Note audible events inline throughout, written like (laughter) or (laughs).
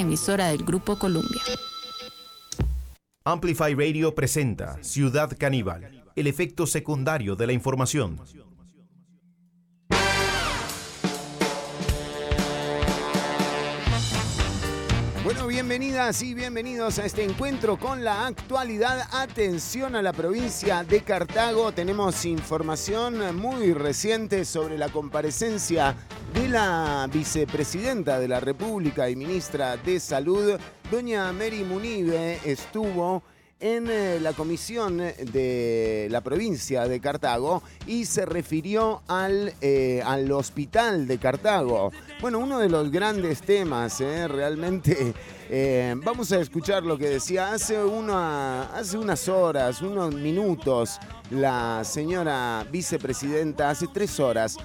emisora del Grupo Columbia. Amplify Radio presenta Ciudad Caníbal, el efecto secundario de la información. Bueno, bienvenidas y bienvenidos a este encuentro con la actualidad. Atención a la provincia de Cartago. Tenemos información muy reciente sobre la comparecencia de la vicepresidenta de la República y ministra de Salud, doña Mary Munive. Estuvo en eh, la comisión de la provincia de Cartago y se refirió al, eh, al hospital de Cartago. Bueno, uno de los grandes temas, eh, realmente. (laughs) vamos a escuchar lo que decía hace, una, hace unas horas, unos minutos, la señora vicepresidenta, hace tres horas,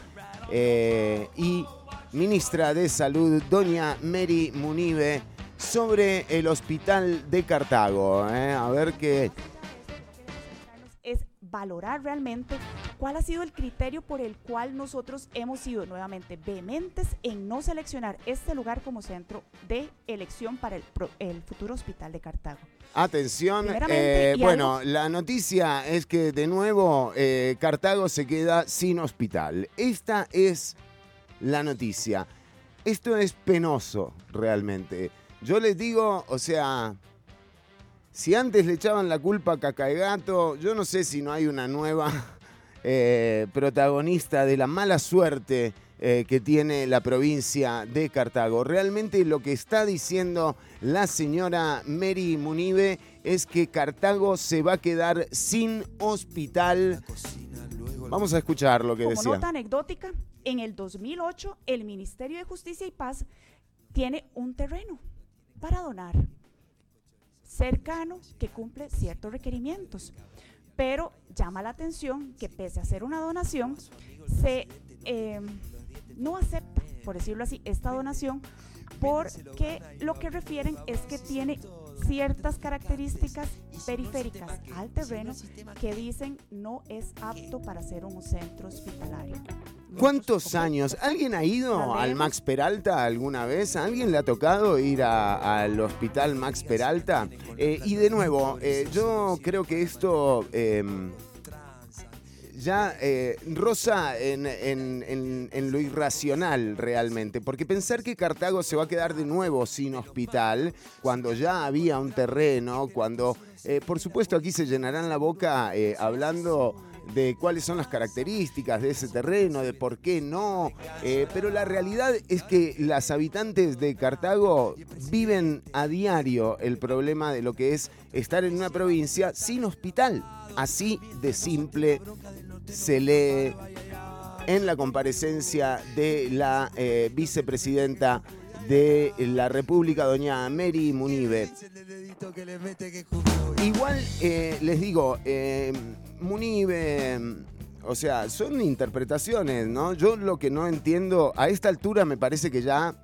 y ministra de Salud, doña Mary Munive sobre el hospital de Cartago. ¿eh? A ver qué... Es valorar realmente cuál ha sido el criterio por el cual nosotros hemos sido nuevamente vehementes en no seleccionar este lugar como centro de elección para el, futuro hospital de Cartago. Atención, eh, bueno, la noticia es que de nuevo eh, Cartago se queda sin hospital. Esta es la noticia. Esto es penoso realmente. Yo les digo, o sea, si antes le echaban la culpa a Cacaegato, yo no sé si no hay una nueva (laughs) eh, protagonista de la mala suerte eh, que tiene la provincia de Cartago. Realmente lo que está diciendo la señora Mary Munive es que Cartago se va a quedar sin hospital. Vamos a escuchar lo que Como decía. Nota anecdótica, en el 2008 el Ministerio de Justicia y Paz tiene un terreno para donar, cercano, que cumple ciertos requerimientos. Pero llama la atención que pese a ser una donación, se eh, no acepta, por decirlo así, esta donación porque lo que refieren es que tiene ciertas características periféricas al terreno que dicen no es apto para ser un centro hospitalario. ¿Cuántos años? ¿Alguien ha ido al Max Peralta alguna vez? alguien le ha tocado ir al hospital Max Peralta? Eh, y de nuevo, eh, yo creo que esto em, ya eh, rosa en, lo irracional realmente, porque pensar que Cartago se va a quedar de nuevo sin hospital, cuando ya había un terreno, cuando, por supuesto, aquí se llenarán la boca hablando de cuáles son las características de ese terreno, de por qué no. Eh, pero la realidad es que las habitantes de Cartago viven a diario el problema de lo que es estar en una provincia sin hospital. Así de simple se lee en la comparecencia de la eh, vicepresidenta de la República, doña Mary Munive. Igual eh, les digo, eh, Munive, o sea, son interpretaciones, ¿no? Yo lo que no entiendo, a esta altura me parece que ya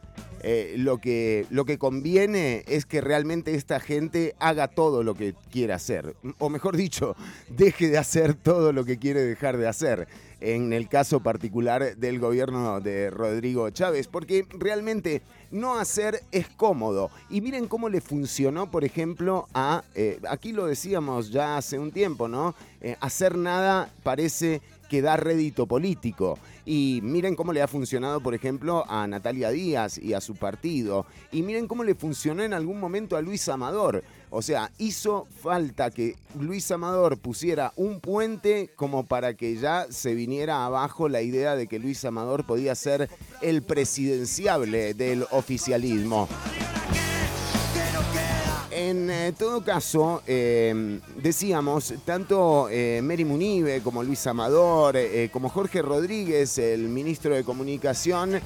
eh, lo, que, lo que conviene es que realmente esta gente haga todo lo que quiere hacer. O mejor dicho, (laughs) deje de hacer todo lo que quiere dejar de hacer en el caso particular del gobierno de Rodrigo Chávez, porque realmente no hacer es cómodo. Y miren cómo le funcionó, por ejemplo, a, eh, aquí lo decíamos ya hace un tiempo, ¿no? Eh, hacer nada parece que da rédito político. Y miren cómo le ha funcionado, por ejemplo, a Natalia Díaz y a su partido. Y miren cómo le funcionó en algún momento a Luis Amador. O sea, hizo falta que Luis Amador pusiera un puente como para que ya se viniera abajo la idea de que Luis Amador podía ser el presidenciable del oficialismo. En eh, todo caso, eh, decíamos, tanto eh, Mary Munive como Luis Amador, como Jorge Rodríguez, el ministro de Comunicación,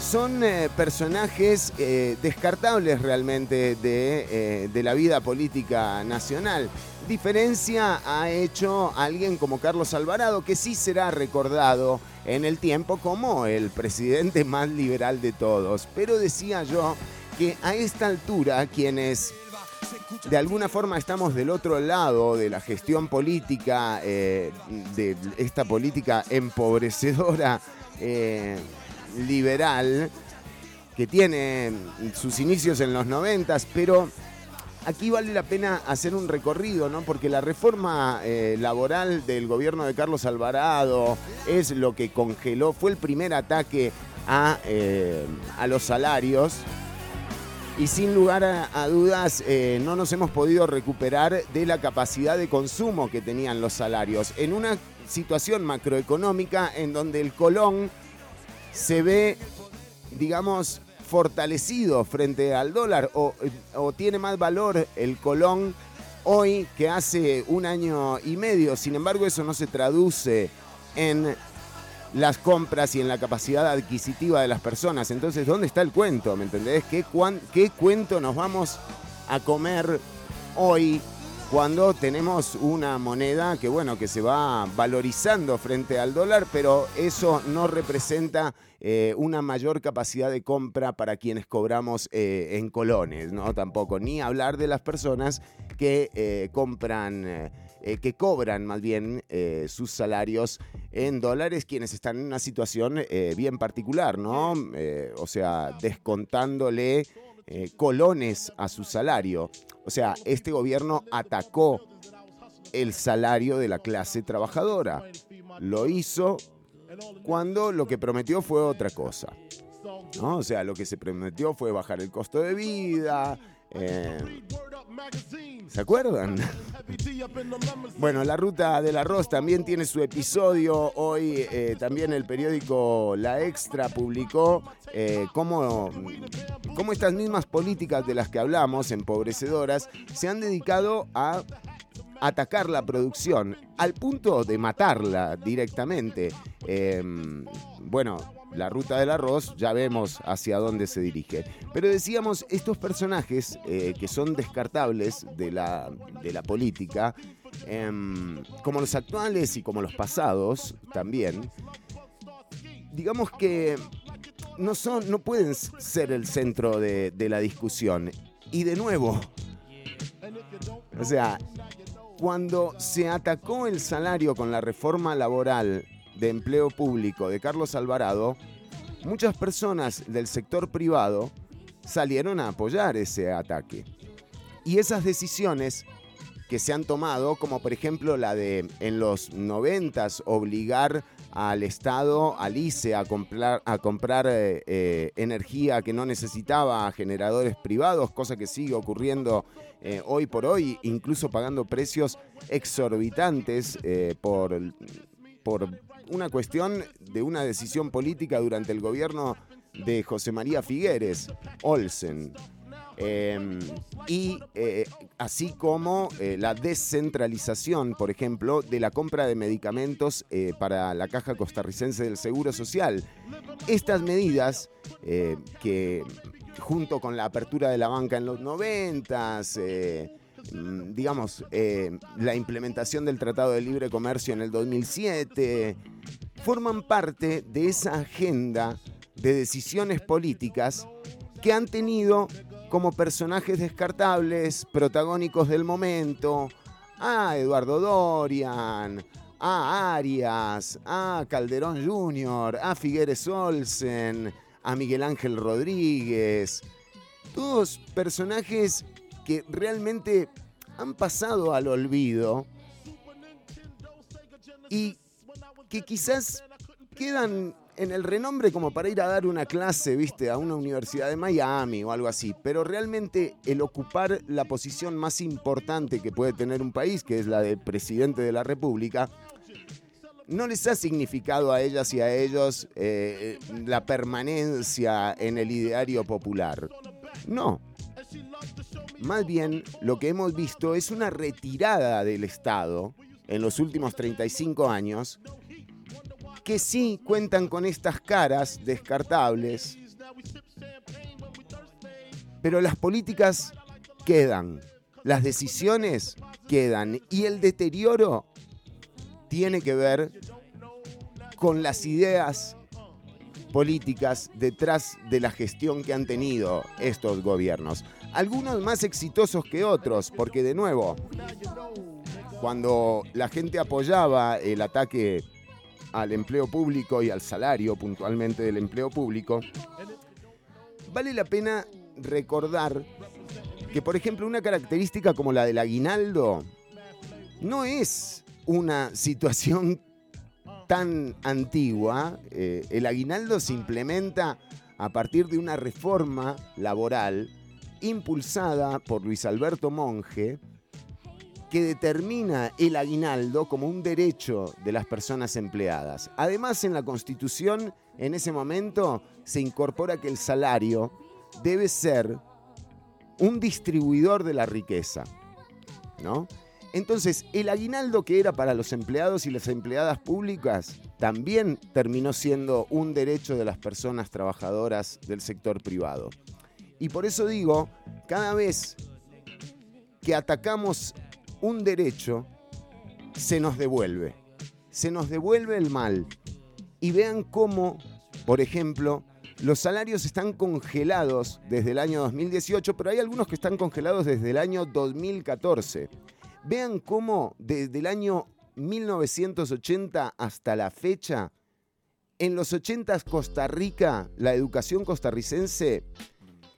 son personajes descartables realmente de, la vida política nacional. Diferencia ha hecho alguien como Carlos Alvarado, que sí será recordado en el tiempo como el presidente más liberal de todos. Pero decía yo que a esta altura quienes de alguna forma estamos del otro lado de la gestión política, eh, de esta política empobrecedora eh, liberal, que tiene sus inicios en los noventas, pero aquí vale la pena hacer un recorrido, ¿no? Porque la reforma eh, laboral del gobierno de Carlos Alvarado es lo que congeló, fue el primer ataque a, a los salarios. Y sin lugar a, dudas, eh, no nos hemos podido recuperar de la capacidad de consumo que tenían los salarios. En una situación macroeconómica en donde el colón se ve, digamos, fortalecido frente al dólar o, tiene más valor el colón hoy que hace un año y medio. Sin embargo, eso no se traduce en las compras y en la capacidad adquisitiva de las personas. Entonces, ¿dónde está el cuento? ¿Me entendés? ¿Qué, qué cuento nos vamos a comer hoy cuando tenemos una moneda que bueno que se va valorizando frente al dólar, pero eso no representa eh, una mayor capacidad de compra para quienes cobramos eh, en colones, ¿no? Tampoco, ni hablar de las personas que eh, compran, que cobran más bien sus salarios en dólares, quienes están en una situación bien particular, ¿no? o sea, descontándole colones a su salario. O sea, este gobierno atacó el salario de la clase trabajadora. Lo hizo cuando lo que prometió fue otra cosa. ¿no? O sea, lo que se prometió fue bajar el costo de vida. Eh, ¿Se acuerdan? (laughs) bueno, la ruta del arroz también tiene su episodio. Hoy eh, también el periódico La Extra publicó eh, cómo, cómo estas mismas políticas de las que hablamos, empobrecedoras, se han dedicado a atacar la producción al punto de matarla directamente. Bueno, la ruta del arroz ya vemos hacia dónde se dirige. Pero decíamos, estos personajes eh, que son descartables de la, de la política, em, como los actuales y como los pasados también, digamos que no, son, no pueden ser el centro de, de la discusión. Y de nuevo, o sea, cuando se atacó el salario con la reforma laboral de empleo público de Carlos Alvarado, muchas personas del sector privado salieron a apoyar ese ataque. Y esas decisiones que se han tomado, como por ejemplo la de en los noventas obligar al Estado, al ICE, a comprar, a comprar eh, eh, energía que no necesitaba a generadores privados, cosa que sigue ocurriendo eh, hoy por hoy, incluso pagando precios exorbitantes por, por una cuestión de una decisión política durante el gobierno de José María Figueres, Olsen. Em, y eh, así como eh, la descentralización, por ejemplo, de la compra de medicamentos eh, para la Caja Costarricense del Seguro Social. Estas medidas que junto con la apertura de la banca en los noventas, mm, digamos, la implementación del Tratado de Libre Comercio en el 2007, forman parte de esa agenda de decisiones políticas que han tenido como personajes descartables, protagónicos del momento, a Eduardo Dorian, a Arias, a Calderón Jr., a Figueres Olsen, a Miguel Ángel Rodríguez. Todos personajes que realmente han pasado al olvido y que quizás quedan en el renombre como para ir a dar una clase, viste, a una universidad de Miami o algo así, pero realmente el ocupar la posición más importante que puede tener un país, que es la de presidente de la República, no les ha significado a ellas y a ellos eh, la permanencia en el ideario popular. No. Más bien, lo que hemos visto es una retirada del Estado en los últimos 35 años que sí cuentan con estas caras descartables, pero las políticas quedan, las decisiones quedan y el deterioro tiene que ver con las ideas políticas detrás de la gestión que han tenido estos gobiernos. Algunos más exitosos que otros, porque de nuevo, cuando la gente apoyaba el ataque al empleo público y al salario puntualmente del empleo público, vale la pena recordar que, por ejemplo, una característica como la del aguinaldo no es una situación tan antigua. Eh, el aguinaldo se implementa a partir de una reforma laboral impulsada por Luis Alberto Monge, que determina el aguinaldo como un derecho de las personas empleadas. Además, en la Constitución, en ese momento, se incorpora que el salario debe ser un distribuidor de la riqueza. ¿No? Entonces, el aguinaldo que era para los empleados y las empleadas públicas también terminó siendo un derecho de las personas trabajadoras del sector privado. Y por eso digo, cada vez que atacamos un derecho, se nos devuelve. Se nos devuelve el mal. Y vean cómo, por ejemplo, los salarios están congelados desde el año 2018, pero hay algunos que están congelados desde el año 2014. Vean cómo desde el año 1980 hasta la fecha, en los 80 Costa Rica, la educación costarricense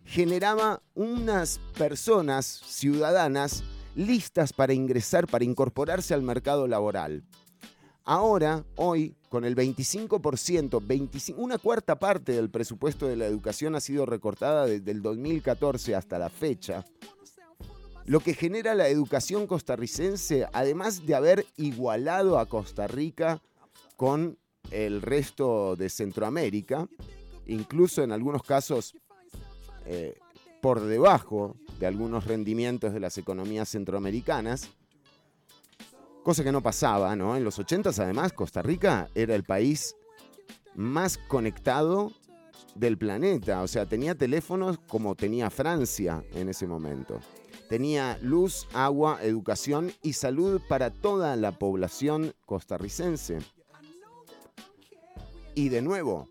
generaba unas personas ciudadanas listas para ingresar, para incorporarse al mercado laboral. Ahora, hoy, con el 25%, una cuarta parte del presupuesto de la educación ha sido recortada desde el 2014 hasta la fecha lo que genera la educación costarricense, además de haber igualado a Costa Rica con el resto de Centroamérica, incluso en algunos casos eh, por debajo de algunos rendimientos de las economías centroamericanas, cosa que no pasaba, ¿no? En los 80 además Costa Rica era el país más conectado del planeta, o sea, tenía teléfonos como tenía Francia en ese momento. Tenía luz, agua, educación y salud para toda la población costarricense. Y de nuevo,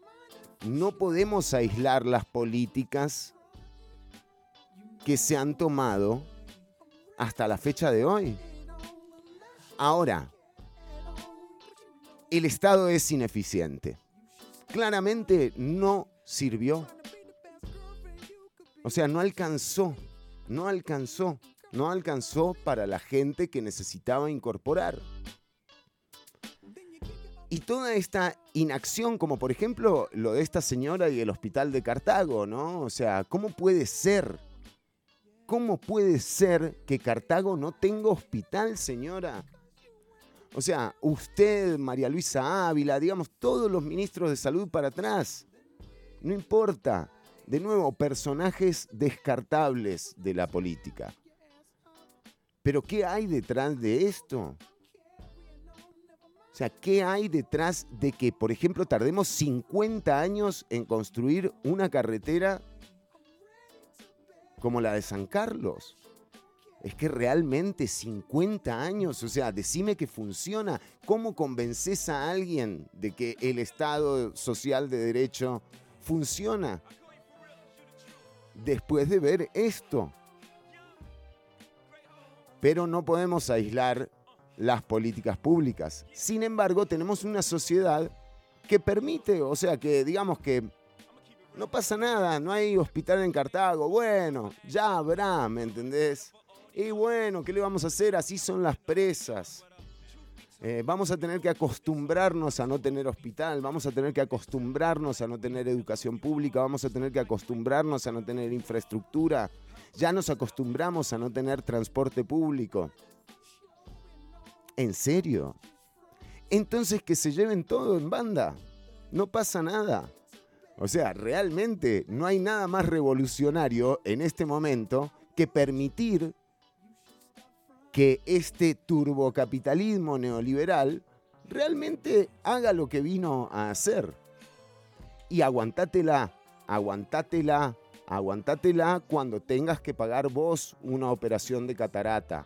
no podemos aislar las políticas que se han tomado hasta la fecha de hoy. Ahora, el Estado es ineficiente. Claramente no sirvió. O sea, no alcanzó no alcanzó, no alcanzó para la gente que necesitaba incorporar. Y toda esta inacción, como por ejemplo lo de esta señora y el hospital de Cartago, ¿no? O sea, ¿cómo puede ser? ¿Cómo puede ser que Cartago no tenga hospital, señora? O sea, usted, María Luisa Ávila, digamos, todos los ministros de salud para atrás. No importa de nuevo, personajes descartables de la política. Pero ¿qué hay detrás de esto? O sea, ¿qué hay detrás de que, por ejemplo, tardemos 50 años en construir una carretera como la de San Carlos? Es que realmente 50 años, o sea, decime que funciona. ¿Cómo convences a alguien de que el Estado social de derecho funciona? después de ver esto. Pero no podemos aislar las políticas públicas. Sin embargo, tenemos una sociedad que permite, o sea, que digamos que no pasa nada, no hay hospital en Cartago, bueno, ya habrá, ¿me entendés? Y bueno, ¿qué le vamos a hacer? Así son las presas. Eh, vamos a tener que acostumbrarnos a no tener hospital, vamos a tener que acostumbrarnos a no tener educación pública, vamos a tener que acostumbrarnos a no tener infraestructura. Ya nos acostumbramos a no tener transporte público. ¿En serio? Entonces que se lleven todo en banda. No pasa nada. O sea, realmente no hay nada más revolucionario en este momento que permitir que este turbocapitalismo neoliberal realmente haga lo que vino a hacer. Y aguantátela, aguantátela, aguantátela cuando tengas que pagar vos una operación de catarata.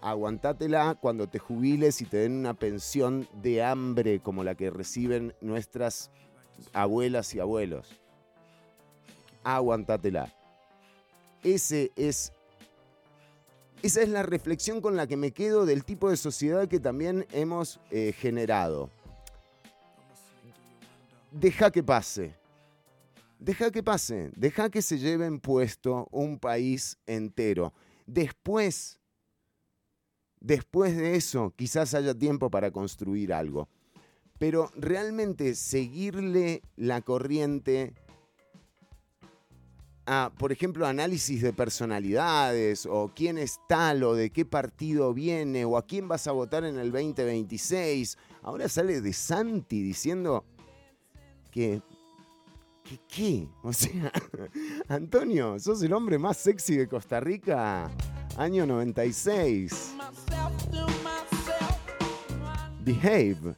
Aguantátela cuando te jubiles y te den una pensión de hambre como la que reciben nuestras abuelas y abuelos. Aguantátela. Ese es esa es la reflexión con la que me quedo del tipo de sociedad que también hemos eh, generado. Deja que pase. Deja que pase, deja que se lleven puesto un país entero. Después, después de eso, quizás haya tiempo para construir algo. Pero realmente seguirle la corriente a, por ejemplo, análisis de personalidades o quién es tal o de qué partido viene o a quién vas a votar en el 2026. Ahora sale de Santi diciendo que... ¿Qué qué? O sea, (laughs) Antonio, sos el hombre más sexy de Costa Rica, año 96. Behave.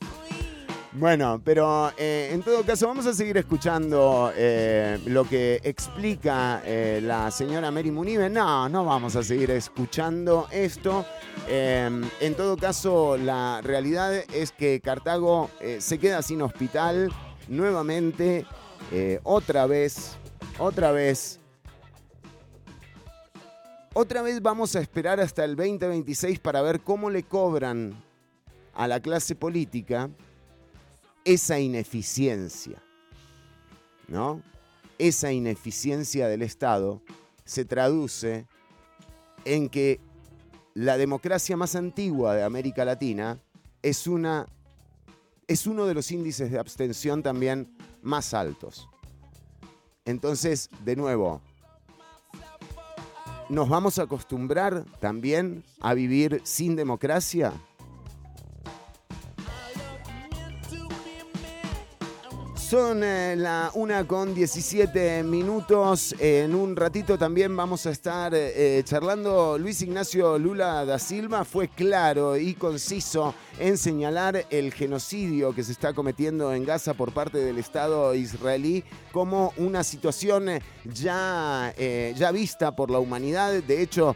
Bueno, pero eh, en todo caso vamos a seguir escuchando eh, lo que explica eh, la señora Mary Munive. No, no vamos a seguir escuchando esto. en todo caso, la realidad es que Cartago se queda sin hospital nuevamente, otra vez, otra vez. Otra vez vamos a esperar hasta el 2026 para ver cómo le cobran a la clase política esa ineficiencia, ¿no? Esa ineficiencia del Estado se traduce en que la democracia más antigua de América Latina es, una, es uno de los índices de abstención también más altos. Entonces, de nuevo, ¿nos vamos a acostumbrar también a vivir sin democracia? Son eh, la una con 17 minutos. En un ratito también vamos a estar eh, charlando. Luis Ignacio Lula da Silva fue claro y conciso en señalar el genocidio que se está cometiendo en Gaza por parte del Estado israelí como una situación ya, eh, ya vista por la humanidad. De hecho,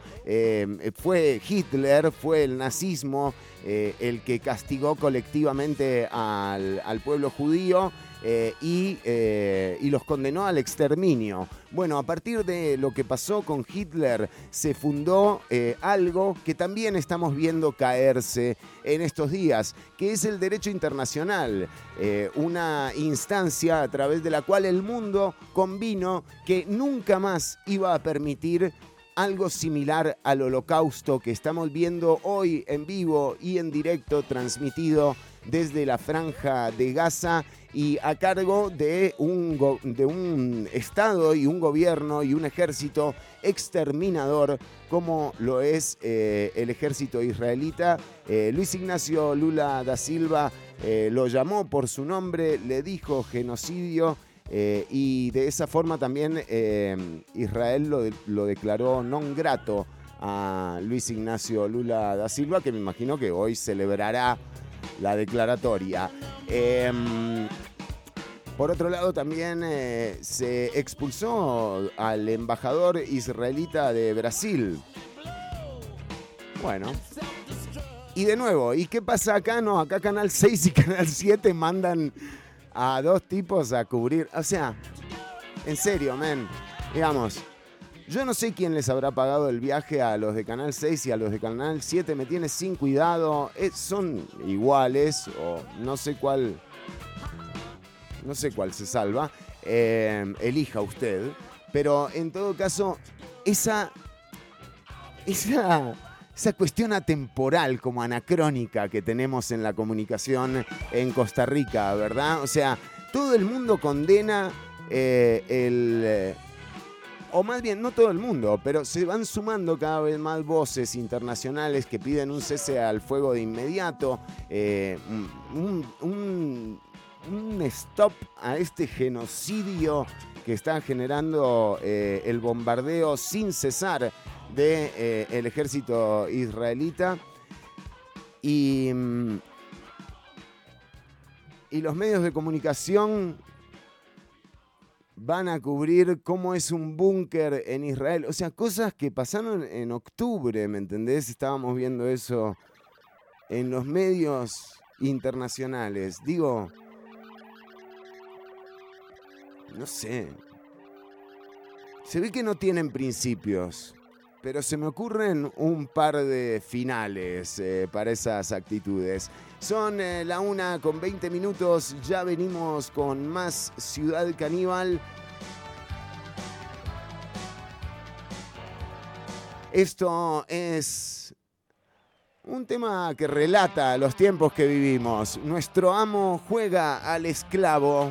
fue Hitler, fue el nazismo el que castigó colectivamente al, al pueblo judío. Eh, eh, y, los condenó al exterminio. Bueno, a partir de lo que pasó con Hitler se fundó eh, algo que también estamos viendo caerse en estos días, que es el derecho internacional, una instancia a través de la cual el mundo convino que nunca más iba a permitir algo similar al holocausto que estamos viendo hoy en vivo y en directo transmitido desde la franja de Gaza y a cargo de un, de un Estado y un gobierno y un ejército exterminador como lo es eh, el ejército israelita. Eh, Luis Ignacio Lula da Silva eh, lo llamó por su nombre, le dijo genocidio. y de esa forma también Israel lo, lo declaró non grato a Luis Ignacio Lula da Silva, que me imagino que hoy celebrará la declaratoria. Em, por otro lado, también eh, se expulsó al embajador israelita de Brasil. Bueno. Y de nuevo, ¿y qué pasa acá? No, acá Canal 6 y Canal 7 mandan a dos tipos a cubrir. O sea, en serio, men. Digamos, yo no sé quién les habrá pagado el viaje a los de Canal 6 y a los de Canal 7. Me tiene sin cuidado. son iguales o no sé cuál. No sé cuál se salva. Eh, elija usted. Pero en todo caso, esa. Esa. Cuestión atemporal como anacrónica que tenemos en la comunicación en Costa Rica, ¿verdad? O sea, todo el mundo condena eh, el o más bien no todo el mundo, pero se van sumando cada vez más voces internacionales que piden un cese al fuego de inmediato, eh, un, stop a este genocidio que está generando eh, el bombardeo sin cesar del de, eh, ejército israelita. Y, mm, y los medios de comunicación van a cubrir cómo es un búnker en Israel. O sea, cosas que pasaron en octubre, ¿me entendés? Estábamos viendo eso en los medios internacionales. Digo, no sé. Se ve que no tienen principios, pero se me ocurren un par de finales eh, para esas actitudes. Son eh, la una con 20 minutos. Ya venimos con más Ciudad Caníbal. Esto es un tema que relata los tiempos que vivimos. Nuestro amo juega al esclavo.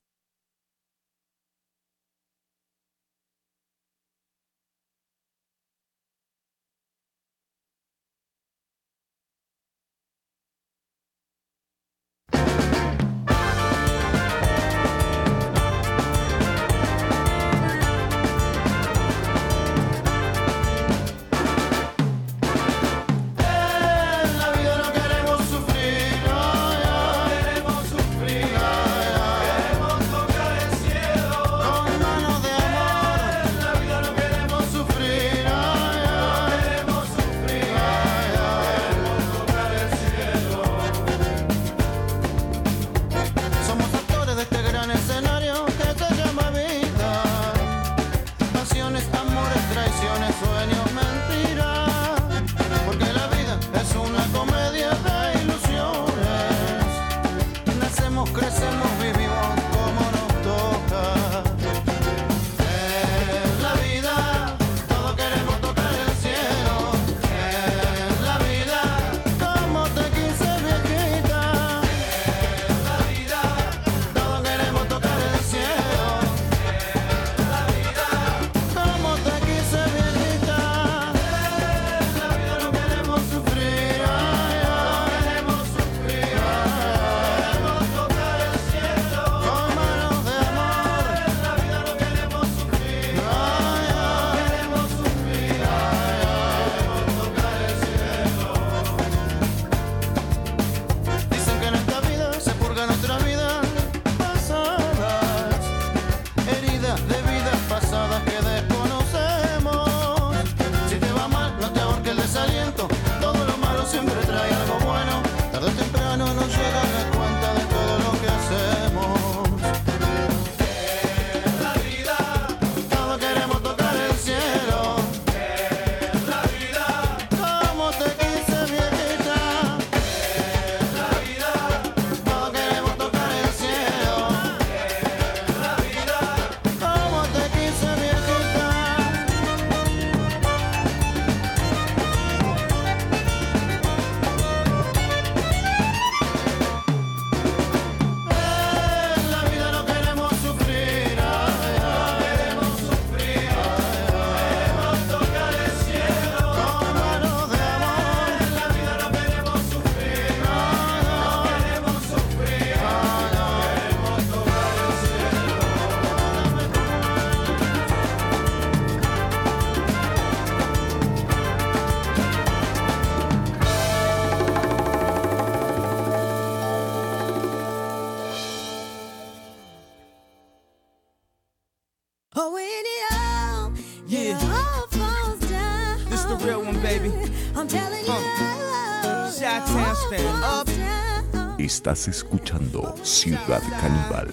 Estás escuchando Ciudad Caníbal.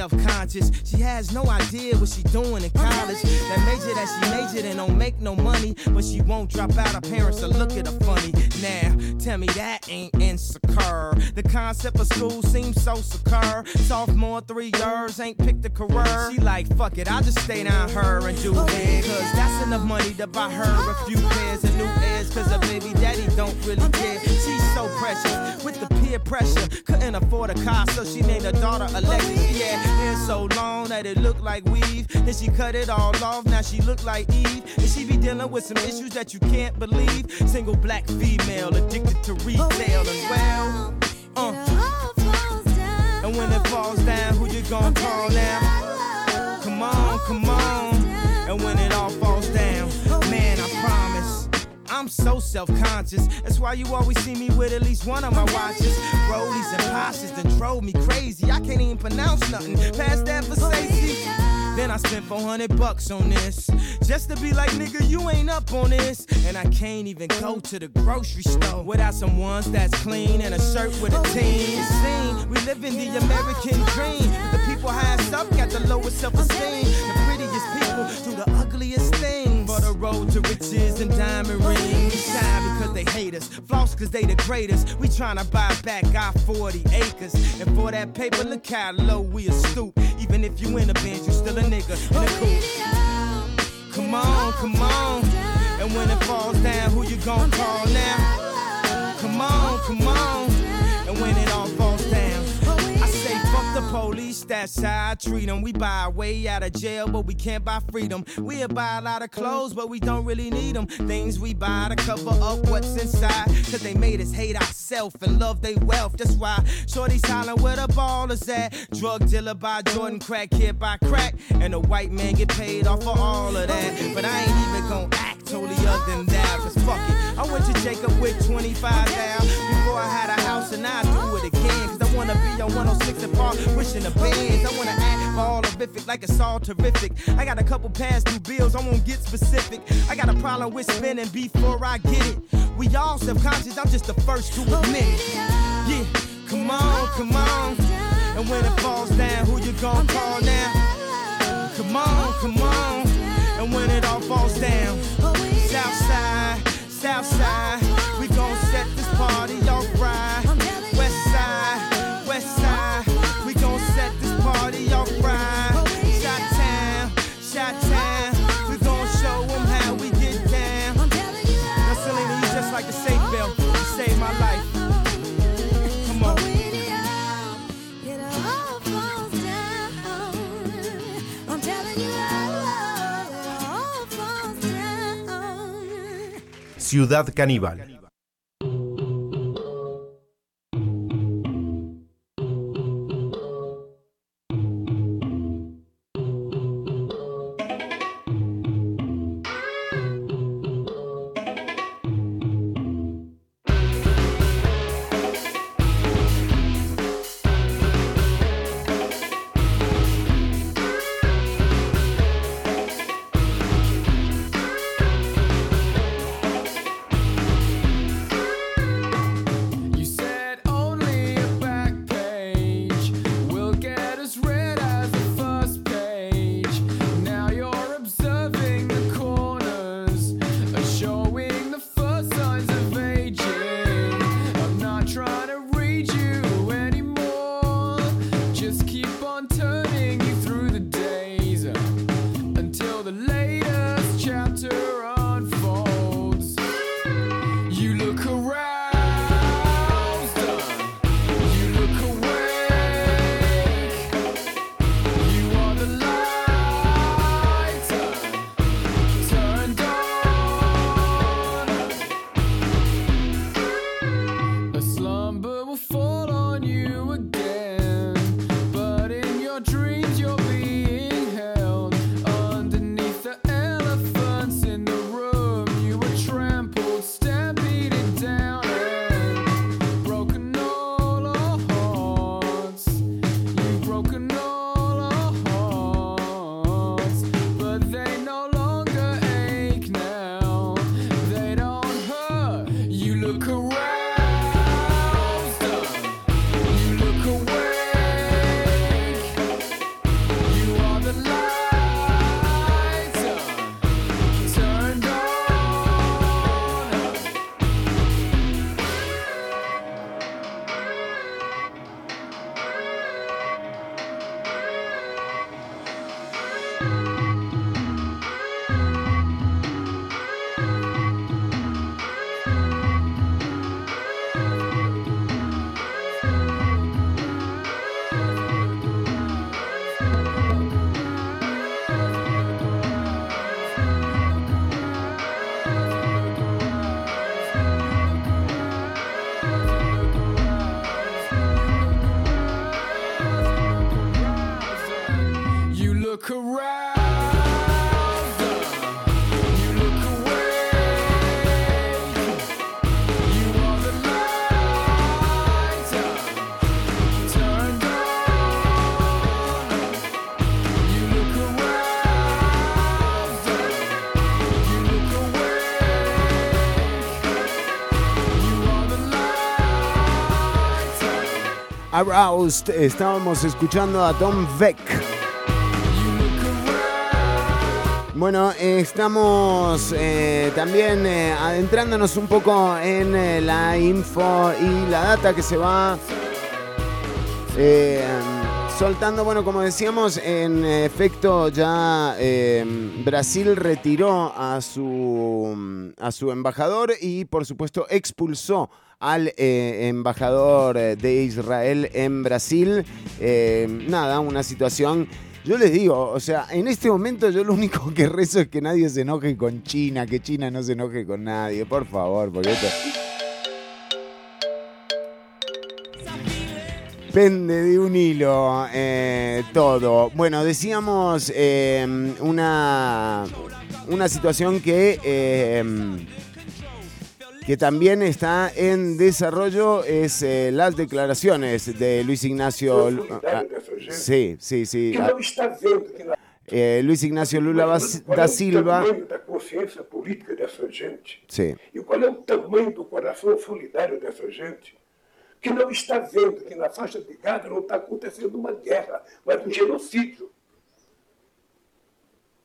Self-conscious. She has no idea what she doing in college. That major that she majored in don't make no money, but she won't drop out. Her parents will look at her funny. Now, tell me that ain't insecure. The concept of school seems so secure. Sophomore, three years, ain't picked a career. She like, fuck it, I'll just stay down her and do it. Cause that's enough money to buy her a few pairs of new ears. Cause her baby daddy don't really care. She's so precious with the peer pressure. Couldn't afford a car, so she named her daughter Alexis. Had hair so long that it looked like weave. Then she cut it all off, now she look like Eve. And she be dealing with some issues that you can't believe. Single black female addicted to retail as well. Uh, and when it falls down, who you gonna call now? Come on, come on. And when it all falls down, man, I promise. I'm so self-conscious. That's why you always see me with at least one of my watches. Rollies and Porsches that drove me crazy. I can't even pronounce nothing past that for safety. Then I spent 400 bucks on this. Just to be like, nigga, you ain't up on this. And I can't even go to the grocery store without some ones that's clean and a shirt with a team. Scene, we live in the American dream. The people highest up got the lowest self-esteem. Riches and diamond rings. Shine because they hate us. Floss cause they the greatest. We tryna buy back our 40 acres. And for that paper, look how low we a stoop. Even if you in a bench, you still a nigga in a coupe. Come on, come on. And when it falls down, who you gon' call now? Come on, come on. And when it all falls the police, that's how I treat them. We buy our way out of jail, but we can't buy freedom. We'll buy a lot of clothes, but we don't really need them. Things we buy to cover up what's inside. Cause they made us hate ourselves and love their wealth. That's why Shorty's hollering where the ball is at. Drug dealer by Jordan, crack kid by crack. And the white man get paid off for all of that. But I ain't even gonna act totally other than that. Cause fuck it. I went to Jacob with 25 down before I had a house and I do it again. Wanna be on 106 and Park, wishing the bands. I wanna act for all horrific like it's all terrific. I got a couple past due bills, I won't get specific. I got a problem with spending before I get it. We all self-conscious, I'm just the first to admit it. Yeah, come on, come on. And when it falls down, who you gonna call now? Come on, come on. And when it all falls down, Ciudad Caníbal. Aroused. Estábamos escuchando a Tom Beck. Bueno, estamos eh, también eh, adentrándonos un poco en eh, la info y la data que se va soltando. Bueno, como decíamos, en efecto ya Brasil retiró a su, a su embajador y por supuesto expulsó al eh, embajador eh, de Israel en Brasil. Eh, nada, una situación... Yo les digo, o sea, en este momento yo lo único que rezo es que nadie se enoje con China, que China no se enoje con nadie, por favor, porque esto... Pende de un hilo todo. Bueno, decíamos una, una situación que, que también está en desarrollo, es eh, las declaraciones de Luis Ignacio... Lu- ah, sí, sí, sí. que ah, não está vendo que na eh, Luis Ignacio Lula da Silva... tamanho da consciência política dessa gente Sí. e qual é o tamanho do coração solidário dessa gente que não está vendo que na faixa de Gaza não está acontecendo uma guerra, mas um genocídio.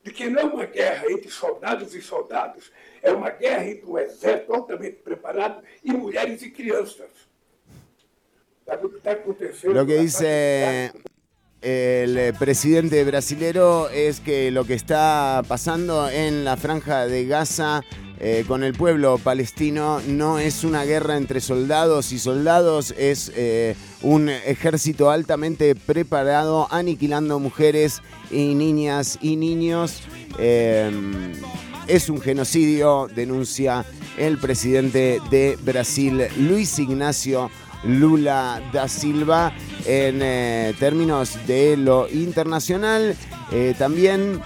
De que não é uma guerra entre soldados e soldados, é uma guerra entre um exército altamente preparado e mulheres e crianças. Sabe o que está acontecendo? Lo que dice el eh, presidente brasilero es que lo que está pasando en la franja de Gaza eh, con el pueblo palestino no es una guerra entre soldados y soldados, es eh, un ejército altamente preparado aniquilando mujeres y niñas y niños. Eh, es un genocidio, denuncia el presidente de Brasil, Luis Ignacio Lula da Silva, en términos de lo internacional. También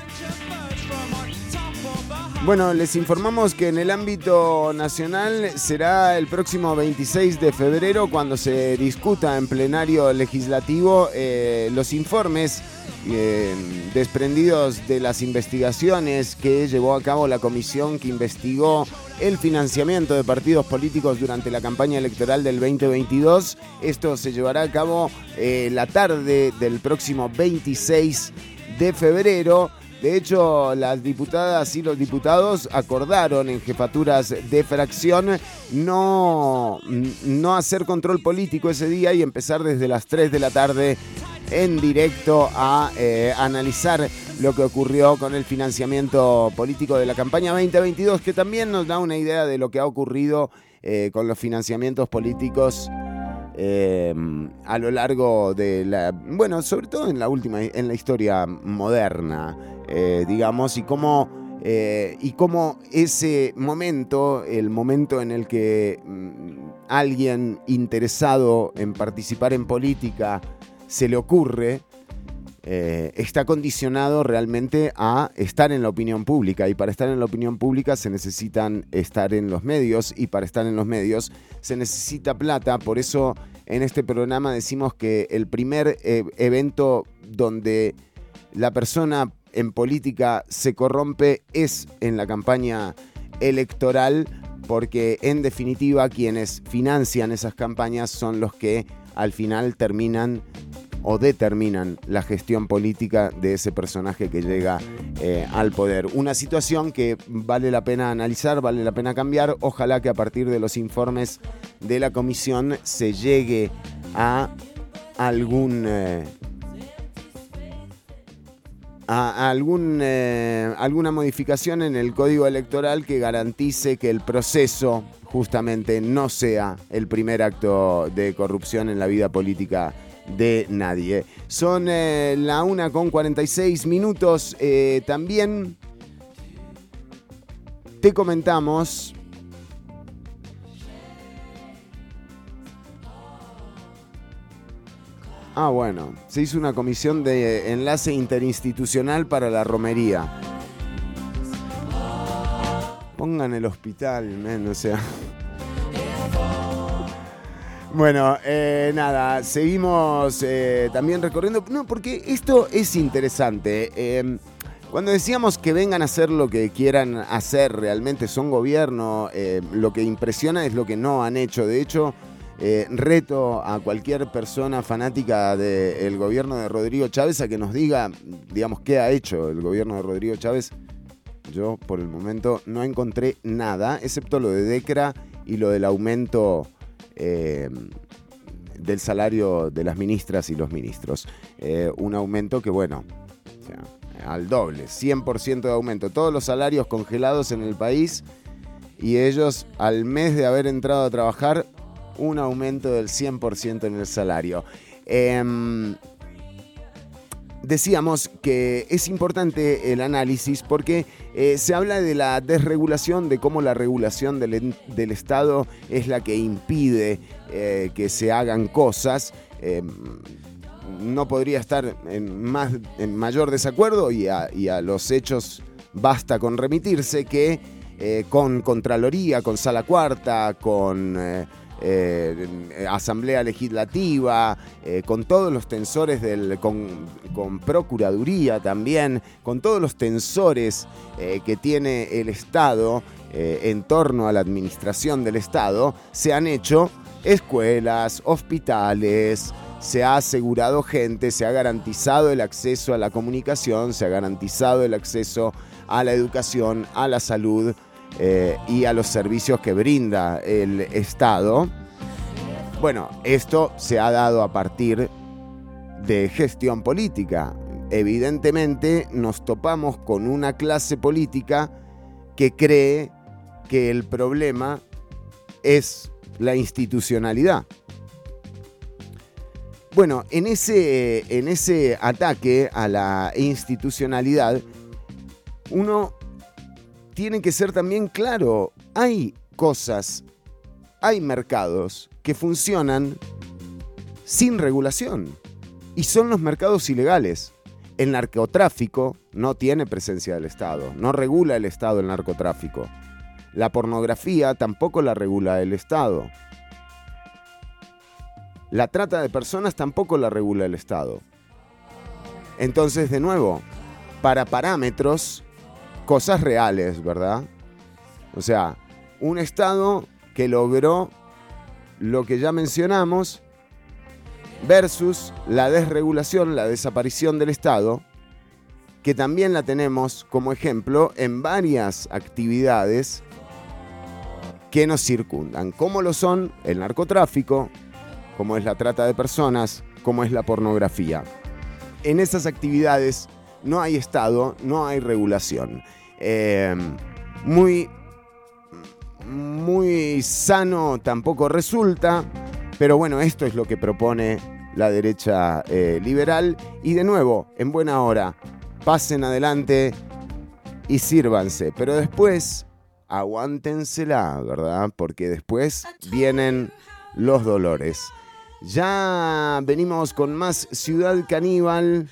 bueno, les informamos que en el ámbito nacional será el próximo 26 de febrero cuando se discuta en plenario legislativo eh, los informes eh, desprendidos de las investigaciones que llevó a cabo la comisión que investigó el financiamiento de partidos políticos durante la campaña electoral del 2022. Esto se llevará a cabo eh, la tarde del próximo 26 de febrero. De hecho, las diputadas y los diputados acordaron en jefaturas de fracción no, no hacer control político ese día y empezar desde las 3 de la tarde en directo a eh, analizar lo que ocurrió con el financiamiento político de la campaña 2022, que también nos da una idea de lo que ha ocurrido eh, con los financiamientos políticos eh, a lo largo de la, bueno, sobre todo en la última, en la historia moderna, eh, digamos, y cómo, eh, y cómo ese momento, el momento en el que mm, alguien interesado en participar en política se le ocurre, eh, está condicionado realmente a estar en la opinión pública. Y para estar en la opinión pública se necesitan estar en los medios y para estar en los medios se necesita plata, por eso en este programa decimos que el primer evento donde la persona en política se corrompe es en la campaña electoral porque en definitiva quienes financian esas campañas son los que al final terminan o determinan la gestión política de ese personaje que llega eh, al poder. Una situación que vale la pena analizar, vale la pena cambiar. Ojalá que a partir de los informes de la comisión se llegue a algún... eh, algún, eh, alguna modificación en el código electoral que garantice que el proceso justamente no sea el primer acto de corrupción en la vida política de nadie. Son eh, la una con 46 minutos. eh, también te comentamos Ah, bueno, se hizo una comisión de enlace interinstitucional para la romería. Pongan el hospital, men, o sea. Bueno, eh, nada, seguimos eh, también recorriendo. No, porque esto es interesante. Eh, cuando decíamos que vengan a hacer lo que quieran hacer, realmente son gobierno, eh, lo que impresiona es lo que no han hecho. De hecho, Eh, reto a cualquier persona fanática del gobierno de Rodrigo Chávez a que nos diga, digamos, qué ha hecho el gobierno de Rodrigo Chávez. Yo por el momento no encontré nada, excepto lo de Decra y lo del aumento eh, del salario de las ministras y los ministros. Eh, un aumento que, bueno, al doble, 100% de aumento. Todos los salarios congelados en el país y ellos al mes de haber entrado a trabajar, un aumento del 100% en el salario. Em, decíamos que es importante el análisis porque eh, se habla de la desregulación, de cómo la regulación del, del Estado es la que impide eh, que se hagan cosas. Em, no podría estar en, más, en mayor desacuerdo y a, y a los hechos basta con remitirse que eh, con Contraloría, con Sala Cuarta, con eh, Asamblea Legislativa, eh, con todos los tensores del. Con, Procuraduría también, con todos los tensores eh, que tiene el Estado en torno a la administración del Estado, se han hecho escuelas, hospitales, se ha asegurado gente, se ha garantizado el acceso a la comunicación, se ha garantizado el acceso a la educación, a la salud eh, y a los servicios que brinda el Estado. Bueno, esto se ha dado a partir de gestión política. Evidentemente nos topamos con una clase política que cree que el problema es la institucionalidad. Bueno, en ese, en ese ataque a la institucionalidad, uno tiene que ser también claro, hay cosas, hay mercados que funcionan sin regulación y son los mercados ilegales. El narcotráfico no tiene presencia del Estado, no regula el Estado el narcotráfico. La pornografía tampoco la regula el Estado. La trata de personas tampoco la regula el Estado. Entonces, de nuevo, para parámetros, cosas reales, ¿verdad? O sea, un Estado que logró lo que ya mencionamos versus la desregulación, la desaparición del Estado, que también la tenemos como ejemplo en varias actividades que nos circundan, como lo son el narcotráfico, como es la trata de personas, como es la pornografía. En esas actividades no hay Estado, no hay regulación. Eh, muy, muy sano tampoco resulta, pero bueno, esto es lo que propone la derecha eh, liberal. Y de nuevo, en buena hora, pasen adelante y sírvanse. Pero después, aguántensela, ¿verdad? Porque después vienen los dolores. Ya venimos con más Ciudad Caníbal.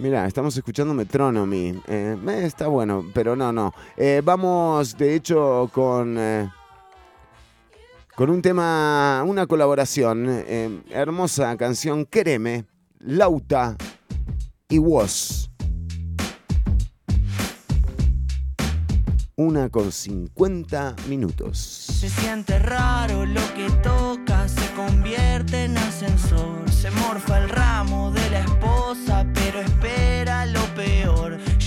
Mira, estamos escuchando Metronomy. Eh, eh, está bueno, pero no, no. Eh, vamos, de hecho, con, eh, con un tema, una colaboración. eh, hermosa canción, Quereme, Lauta y Woz. Una con 50 minutos. Se siente raro lo que toca, se convierte en ascensor. Se morfa el ramo de la esposa,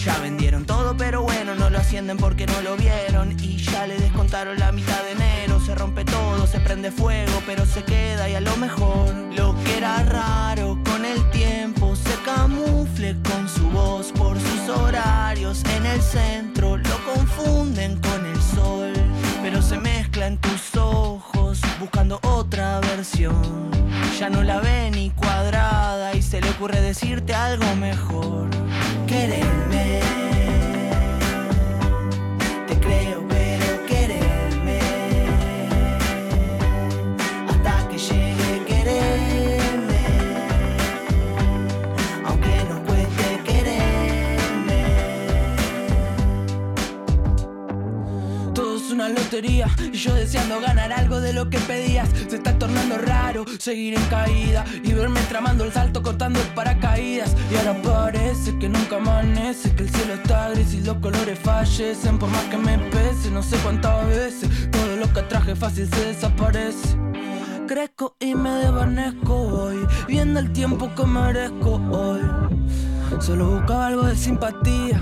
Ya vendieron todo, pero bueno, no lo ascienden porque no lo vieron. Y ya le descontaron la mitad de enero. Se rompe todo, se prende fuego, pero se queda y a lo mejor. Lo que era raro con el tiempo se camufle con su voz por sus horarios en el centro. Lo confunden con el sol, pero se mezcla en tus ojos buscando otra versión. Ya no la ve ni cuadrada y se le ocurre decirte algo mejor. Quererme. Y yo deseando ganar algo de lo que pedías. Se está tornando raro seguir en caída y verme tramando el salto cortando el paracaídas. Y ahora parece que nunca amanece, que el cielo está gris y los colores fallecen. Por más que me pese, no sé cuántas veces todo lo que traje fácil se desaparece. Crezco y me desvanezco hoy, viendo el tiempo que merezco hoy. Solo buscaba algo de simpatía.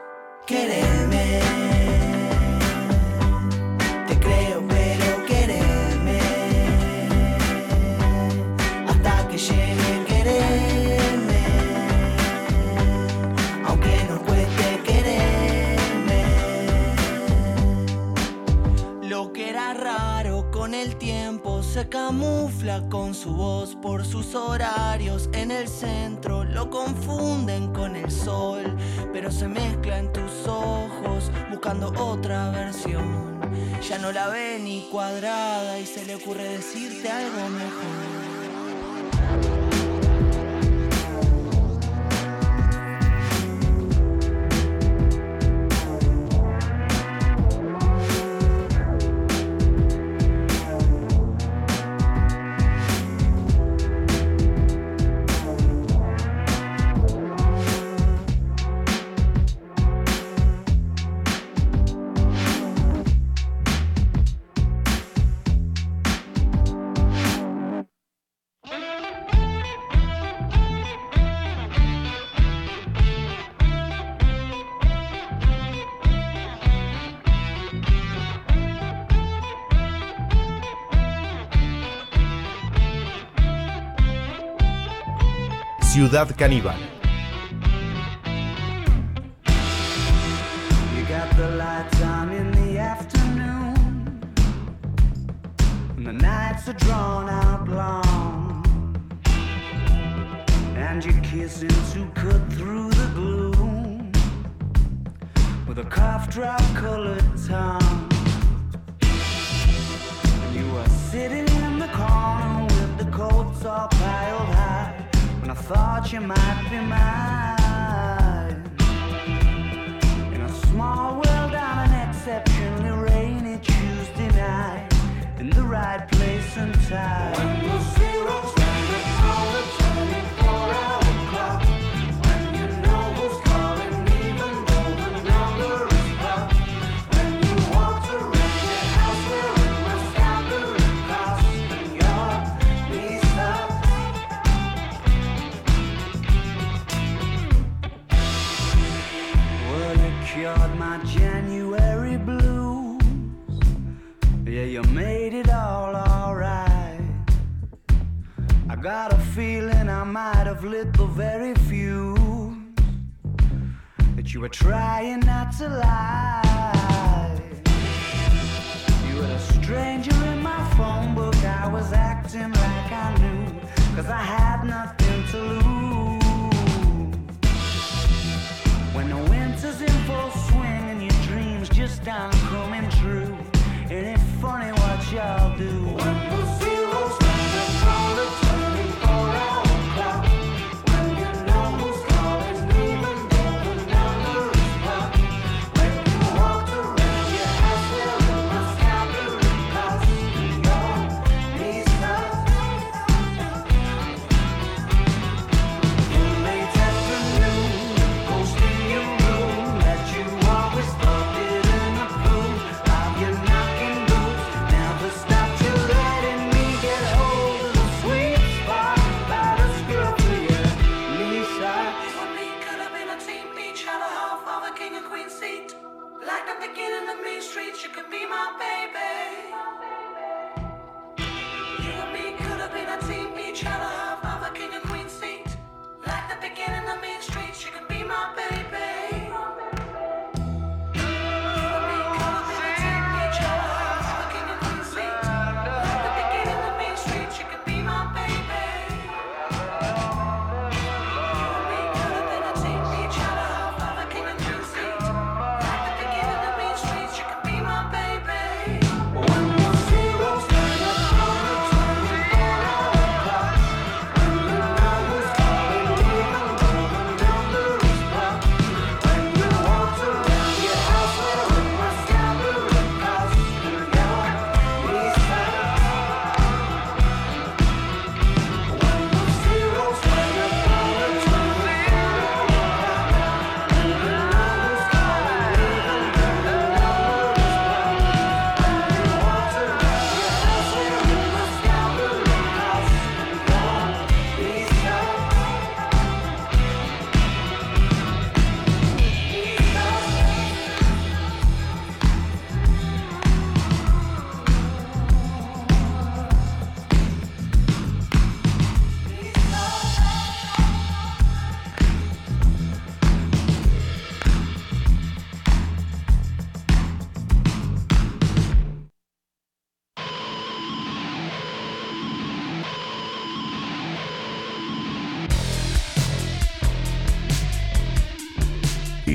Quererme, te creo, pero quererme. Hasta que llegue el quererme, aunque nos cueste quererme. Lo que era raro con el tiempo se camufla con su voz por sus horarios en el centro. Lo confunden con el sol, pero se mezcla en tus ojos buscando otra versión. Ya no la ve ni cuadrada y se le ocurre decirte algo mejor. Ciudad Caníbal. and your kissings who cut through the gloom with a cough drop colored tongue. And you are sitting thought you might be mine. In a small world on an exceptionally rainy Tuesday night, in the right place and time. Have lit the very fuse that you were trying not to lie. You were a stranger in my phone book. I was acting like I knew, cause I had nothing to lose. When the winter's in full swing and your dreams just aren't coming true. Ain't it funny what y'all do?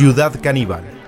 Ciudad Caníbal.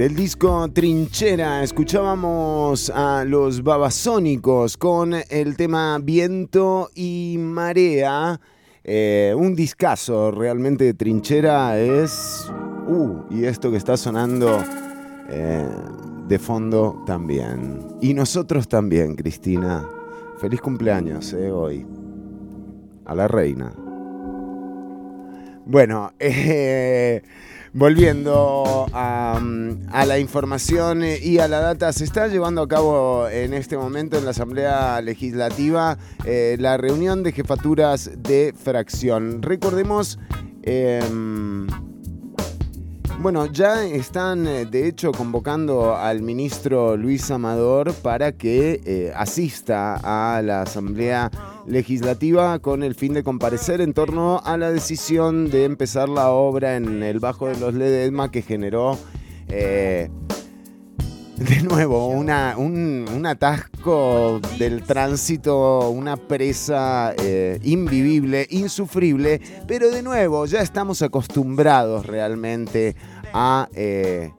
Del disco Trinchera escuchábamos a los babasónicos con el tema Viento y Marea. Eh, un discazo realmente de Trinchera es... Uh, y esto que está sonando eh, de fondo también. Y nosotros también, Cristina. Feliz cumpleaños eh, hoy. A la reina. Bueno, (laughs) eh, volviendo a, mm, a la información y a la data, se está llevando a cabo en este momento en la Asamblea Legislativa eh, la reunión de jefaturas de fracción. Recordemos... em, bueno, ya están eh, de hecho convocando al ministro Luis Amador para que eh, asista a la Asamblea Legislativa con el fin de comparecer en torno a la decisión de empezar la obra en el Bajo de los Ledesma que generó eh, de nuevo un atasco del tránsito, una presa eh, invivible, insufrible, pero de nuevo ya estamos acostumbrados realmente a... eh,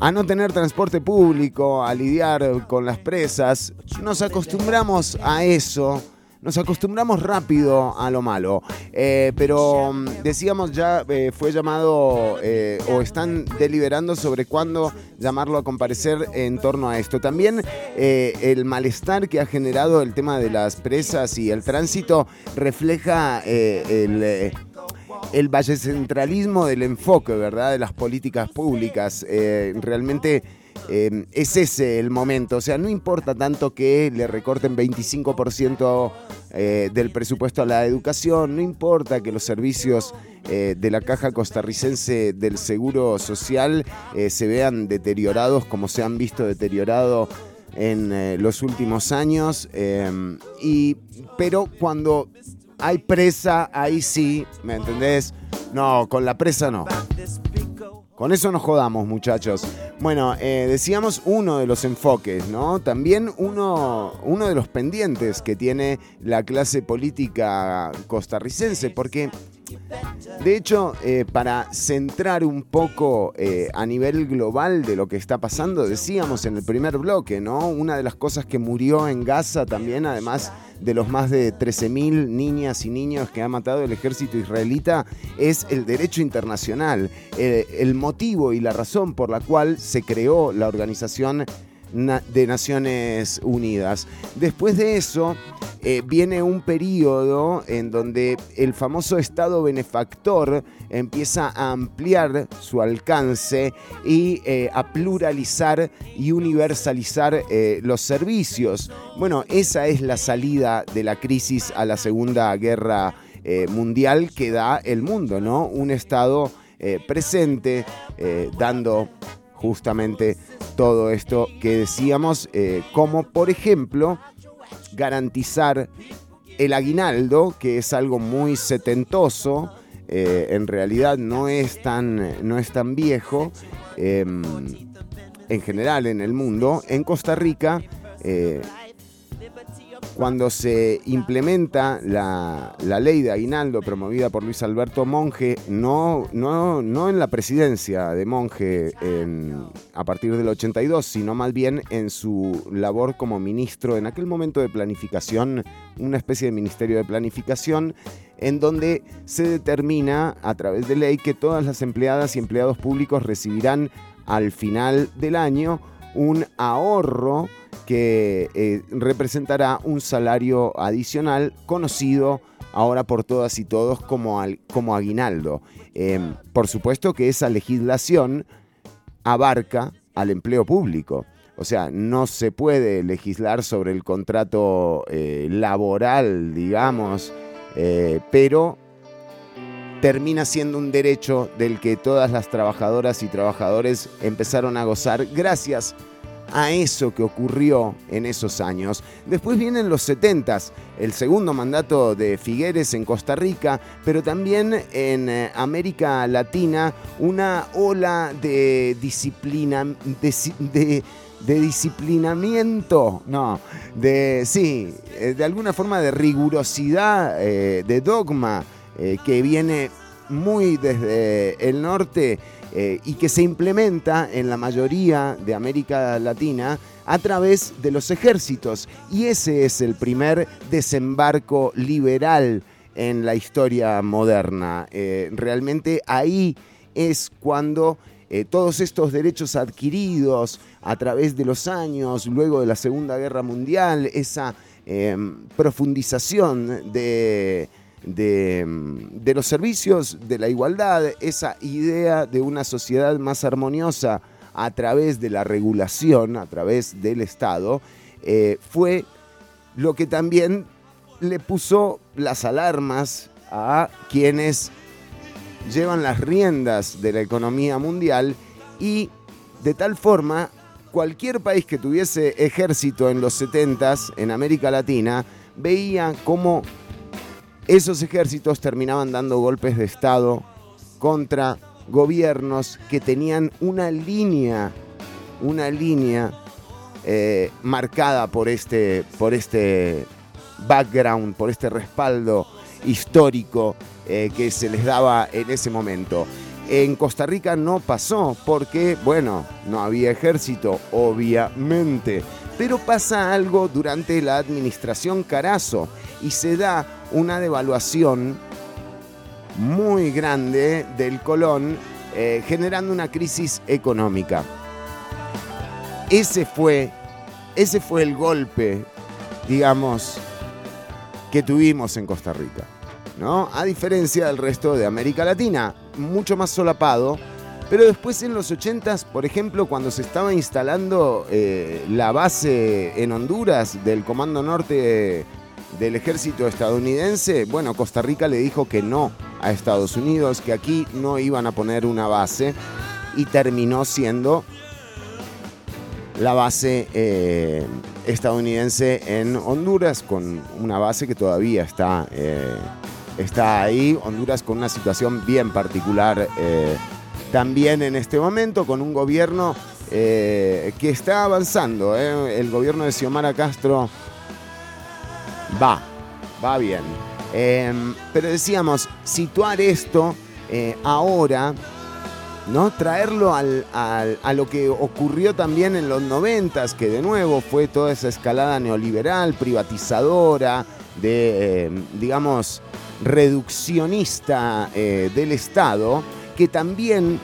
a no tener transporte público, a lidiar con las presas, nos acostumbramos a eso, nos acostumbramos rápido a lo malo. Eh, pero mm, decíamos ya, eh, fue llamado eh, o están deliberando sobre cuándo llamarlo a comparecer en torno a esto. También el malestar que ha generado el tema de las presas y el tránsito refleja el... vallecentralismo del enfoque, ¿verdad? De las políticas públicas. Realmente eh, es ese el momento. O sea, no importa tanto que le recorten 25% eh, del presupuesto a la educación, no importa que los servicios eh, de la Caja Costarricense del Seguro Social eh, se vean deteriorados como se han visto deteriorados en los últimos años. eh, y, pero cuando hay presa, ahí sí, ¿me entendés? No, con la presa no. Con eso nos jodamos, muchachos. Bueno, eh, decíamos uno de los enfoques, ¿no? También uno, uno de los pendientes que tiene la clase política costarricense, porque de hecho, eh, para centrar un poco eh, a nivel global de lo que está pasando, decíamos en el primer bloque, ¿no? Una de las cosas que murió en Gaza también, además de los más de 13.000 niñas y niños que ha matado el ejército israelita, es el derecho internacional. Eh, el motivo y la razón por la cual se creó la organización de Naciones Unidas. Después de eso, eh, viene un periodo en donde el famoso Estado benefactor empieza a ampliar su alcance y eh, a pluralizar y universalizar eh, los servicios. Bueno, esa es la salida de la crisis a la Segunda Guerra Mundial que da el mundo, ¿no? Un Estado presente, dando justamente todo esto que decíamos, eh, como por ejemplo garantizar el aguinaldo, que es algo muy setentoso, eh, en realidad no es tan, no es tan viejo, eh, en general en el mundo. En Costa Rica, eh, cuando se implementa la, la ley de aguinaldo promovida por Luis Alberto Monge, no, no, no en la presidencia de Monge en- a partir del 82, sino más bien en su labor como ministro en aquel momento de planificación, una especie de ministerio de planificación, en donde se determina a través de ley que todas las empleadas y empleados públicos recibirán al final del año un ahorro que eh, representará un salario adicional conocido ahora por todas y todos como, al- como aguinaldo. Eh, por supuesto que esa legislación abarca al empleo público. O sea, no se puede legislar sobre el contrato eh, laboral, digamos, eh, pero termina siendo un derecho del que todas las trabajadoras y trabajadores empezaron a gozar gracias a eso que ocurrió en esos años. Después vienen los 70 el segundo mandato de Figueres en Costa Rica, pero también en eh, América Latina una ola de disciplina, de, disciplinamiento, no, de, sí, eh, de alguna forma de rigurosidad, eh, de dogma, eh, que viene muy desde el norte eh, y que se implementa en la mayoría de América Latina a través de los ejércitos. Y ese es el primer desembarco liberal en la historia moderna. Eh, realmente ahí es cuando todos estos derechos adquiridos a través de los años, luego de la Segunda Guerra Mundial, esa profundización de, de, mm, de los servicios, de la igualdad, esa idea de una sociedad más armoniosa a través de la regulación, a través del Estado, eh, fue lo que también le puso las alarmas a quienes llevan las riendas de la economía mundial y de tal forma cualquier país que tuviese ejército en los 70s en América Latina veía cómo esos ejércitos terminaban dando golpes de Estado contra gobiernos que tenían una línea, una línea eh, marcada por este, por este background, por este respaldo histórico eh, que se les daba en ese momento. En Costa Rica no pasó porque, bueno, no había ejército, obviamente. Pero pasa algo durante la administración Carazo y se da una devaluación muy grande del colón, eh, generando una crisis económica. Ese fue, ese fue el golpe, digamos, que tuvimos en Costa Rica. ¿no? A diferencia del resto de América Latina, mucho más solapado. Pero después en los 80s, por ejemplo, cuando se estaba instalando eh, la base en Honduras del Comando Norte del ejército estadounidense, bueno, Costa Rica le dijo que no a Estados Unidos, que aquí no iban a poner una base y terminó siendo la base eh, estadounidense en Honduras, con una base que todavía está, eh, está ahí. Honduras con una situación bien particular también en este momento con un gobierno eh, que está avanzando. ¿eh? El gobierno de Xiomara Castro va, va bien. Em, pero decíamos, situar esto eh, ahora, ¿no? Traerlo a lo que ocurrió también en los noventas, que de nuevo fue toda esa escalada neoliberal, privatizadora, de, eh, digamos, reduccionista del Estado, que también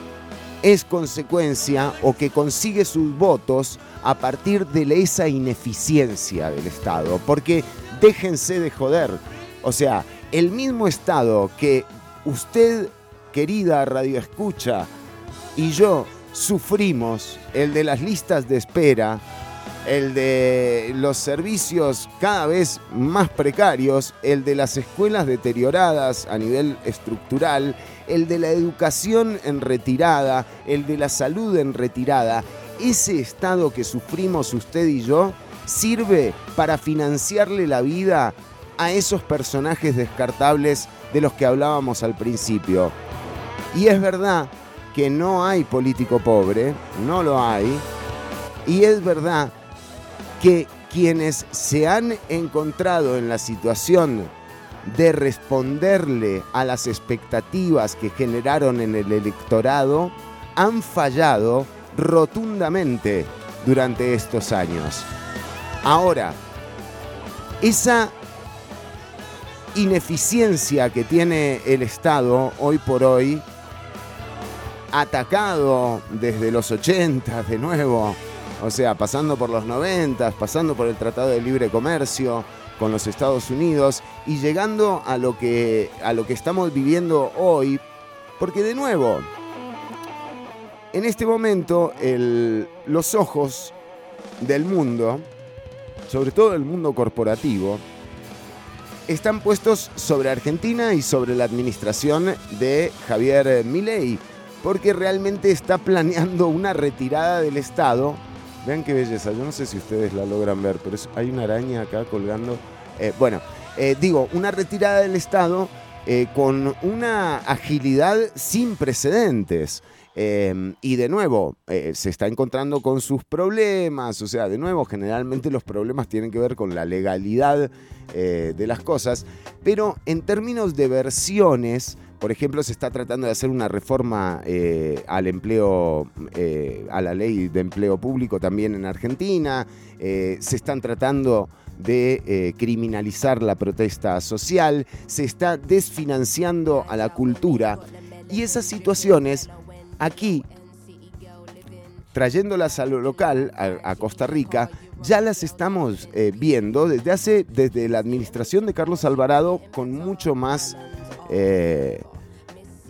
es consecuencia o que consigue sus votos a partir de esa ineficiencia del Estado. Porque déjense de joder. O sea, el mismo Estado que usted, querida Radio Escucha, y yo sufrimos, el de las listas de espera, el de los servicios cada vez más precarios, el de las escuelas deterioradas a nivel estructural, el de la educación en retirada, el de la salud en retirada, ese estado que sufrimos usted y yo sirve para financiarle la vida a esos personajes descartables de los que hablábamos al principio. Y es verdad que no hay político pobre, no lo hay, y es verdad que quienes se han encontrado en la situación de responderle a las expectativas que generaron en el electorado han fallado rotundamente durante estos años. Ahora, esa ineficiencia que tiene el Estado hoy por hoy, atacado desde los 80 de nuevo, o sea, pasando por los 90, pasando por el Tratado de Libre Comercio con los Estados Unidos y llegando a lo que, a lo que estamos viviendo hoy, porque de nuevo, en este momento el- los ojos del mundo, sobre todo el mundo corporativo, están puestos sobre Argentina y sobre la administración de Javier Milei, porque realmente está planeando una retirada del Estado. Vean qué belleza, yo no sé si ustedes la logran ver, pero hay una araña acá colgando. Eh, bueno, eh, digo, una retirada del Estado eh, con una agilidad sin precedentes. Y de nuevo, se está encontrando con sus problemas, o sea, de nuevo, generalmente los problemas tienen que ver con la legalidad de las cosas, pero en términos de versiones, por ejemplo, se está tratando de hacer una reforma eh, al empleo, eh, a la ley de empleo público también en Argentina, eh, se están tratando de criminalizar la protesta social, se está desfinanciando a la cultura y esas situaciones aquí trayéndolas a lo local, a, a Costa Rica, ya las estamos viendo desde hace, desde la administración de Carlos Alvarado, con mucho más, eh,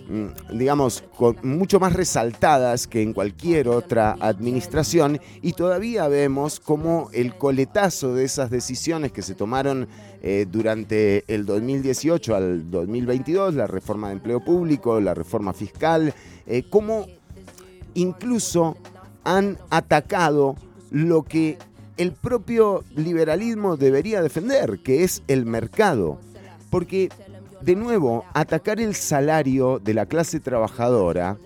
mm, digamos, mucho más resaltadas que en cualquier otra administración, y todavía vemos como el coletazo de esas decisiones que se tomaron eh, durante el 2018 al 2022, la reforma de empleo público, la reforma fiscal, eh, cómo incluso han atacado lo que el propio liberalismo debería defender, que es el mercado. Porque, de nuevo, atacar el salario de la clase trabajadora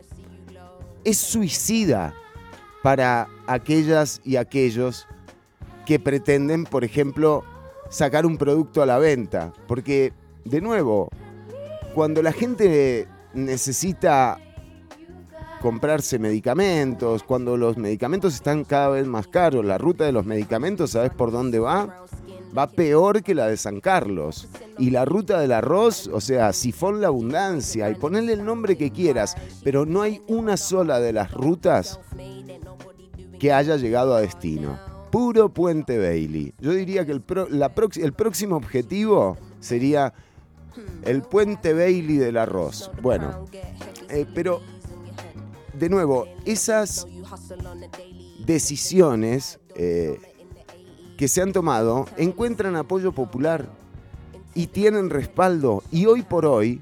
es suicida para aquellas y aquellos que pretenden, por ejemplo, sacar un producto a la venta. Porque, de nuevo, cuando la gente necesita comprarse medicamentos, cuando los medicamentos están cada vez más caros, la ruta de los medicamentos, ¿sabes por dónde va? Va peor que la de San Carlos. Y la ruta del arroz, o sea, sifón la abundancia, y ponerle el nombre que quieras, pero no hay una sola de las rutas que haya llegado a destino. Puro puente Bailey. Yo diría que el, pro- la prox- el próximo objetivo sería el puente Bailey del arroz. Bueno, eh, pero de nuevo, esas decisiones eh, que se han tomado encuentran apoyo popular y tienen respaldo. Y hoy por hoy,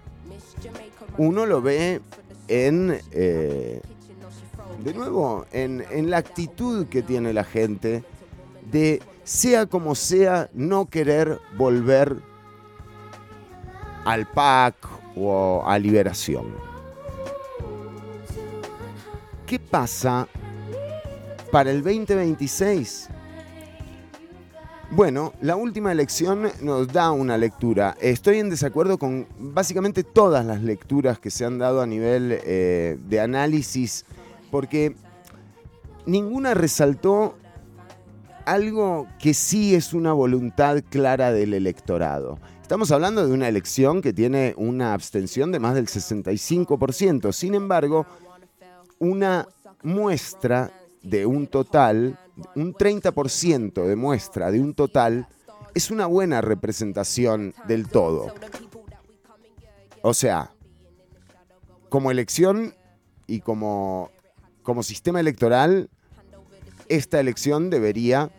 uno lo ve en, eh, de nuevo, en, en la actitud que tiene la gente de, sea como sea, no querer volver al PAC o a Liberación. ¿qué pasa para el 2026? Bueno, la última elección nos da una lectura. Estoy en desacuerdo con básicamente todas las lecturas que se han dado a nivel eh, de análisis, porque ninguna resaltó algo que sí es una voluntad clara del electorado. Estamos hablando de una elección que tiene una abstención de más del 65%. Sin embargo, una muestra de un total, un 30% de muestra de un total, es una buena representación del todo. O sea, como elección y como, como sistema electoral, esta elección debería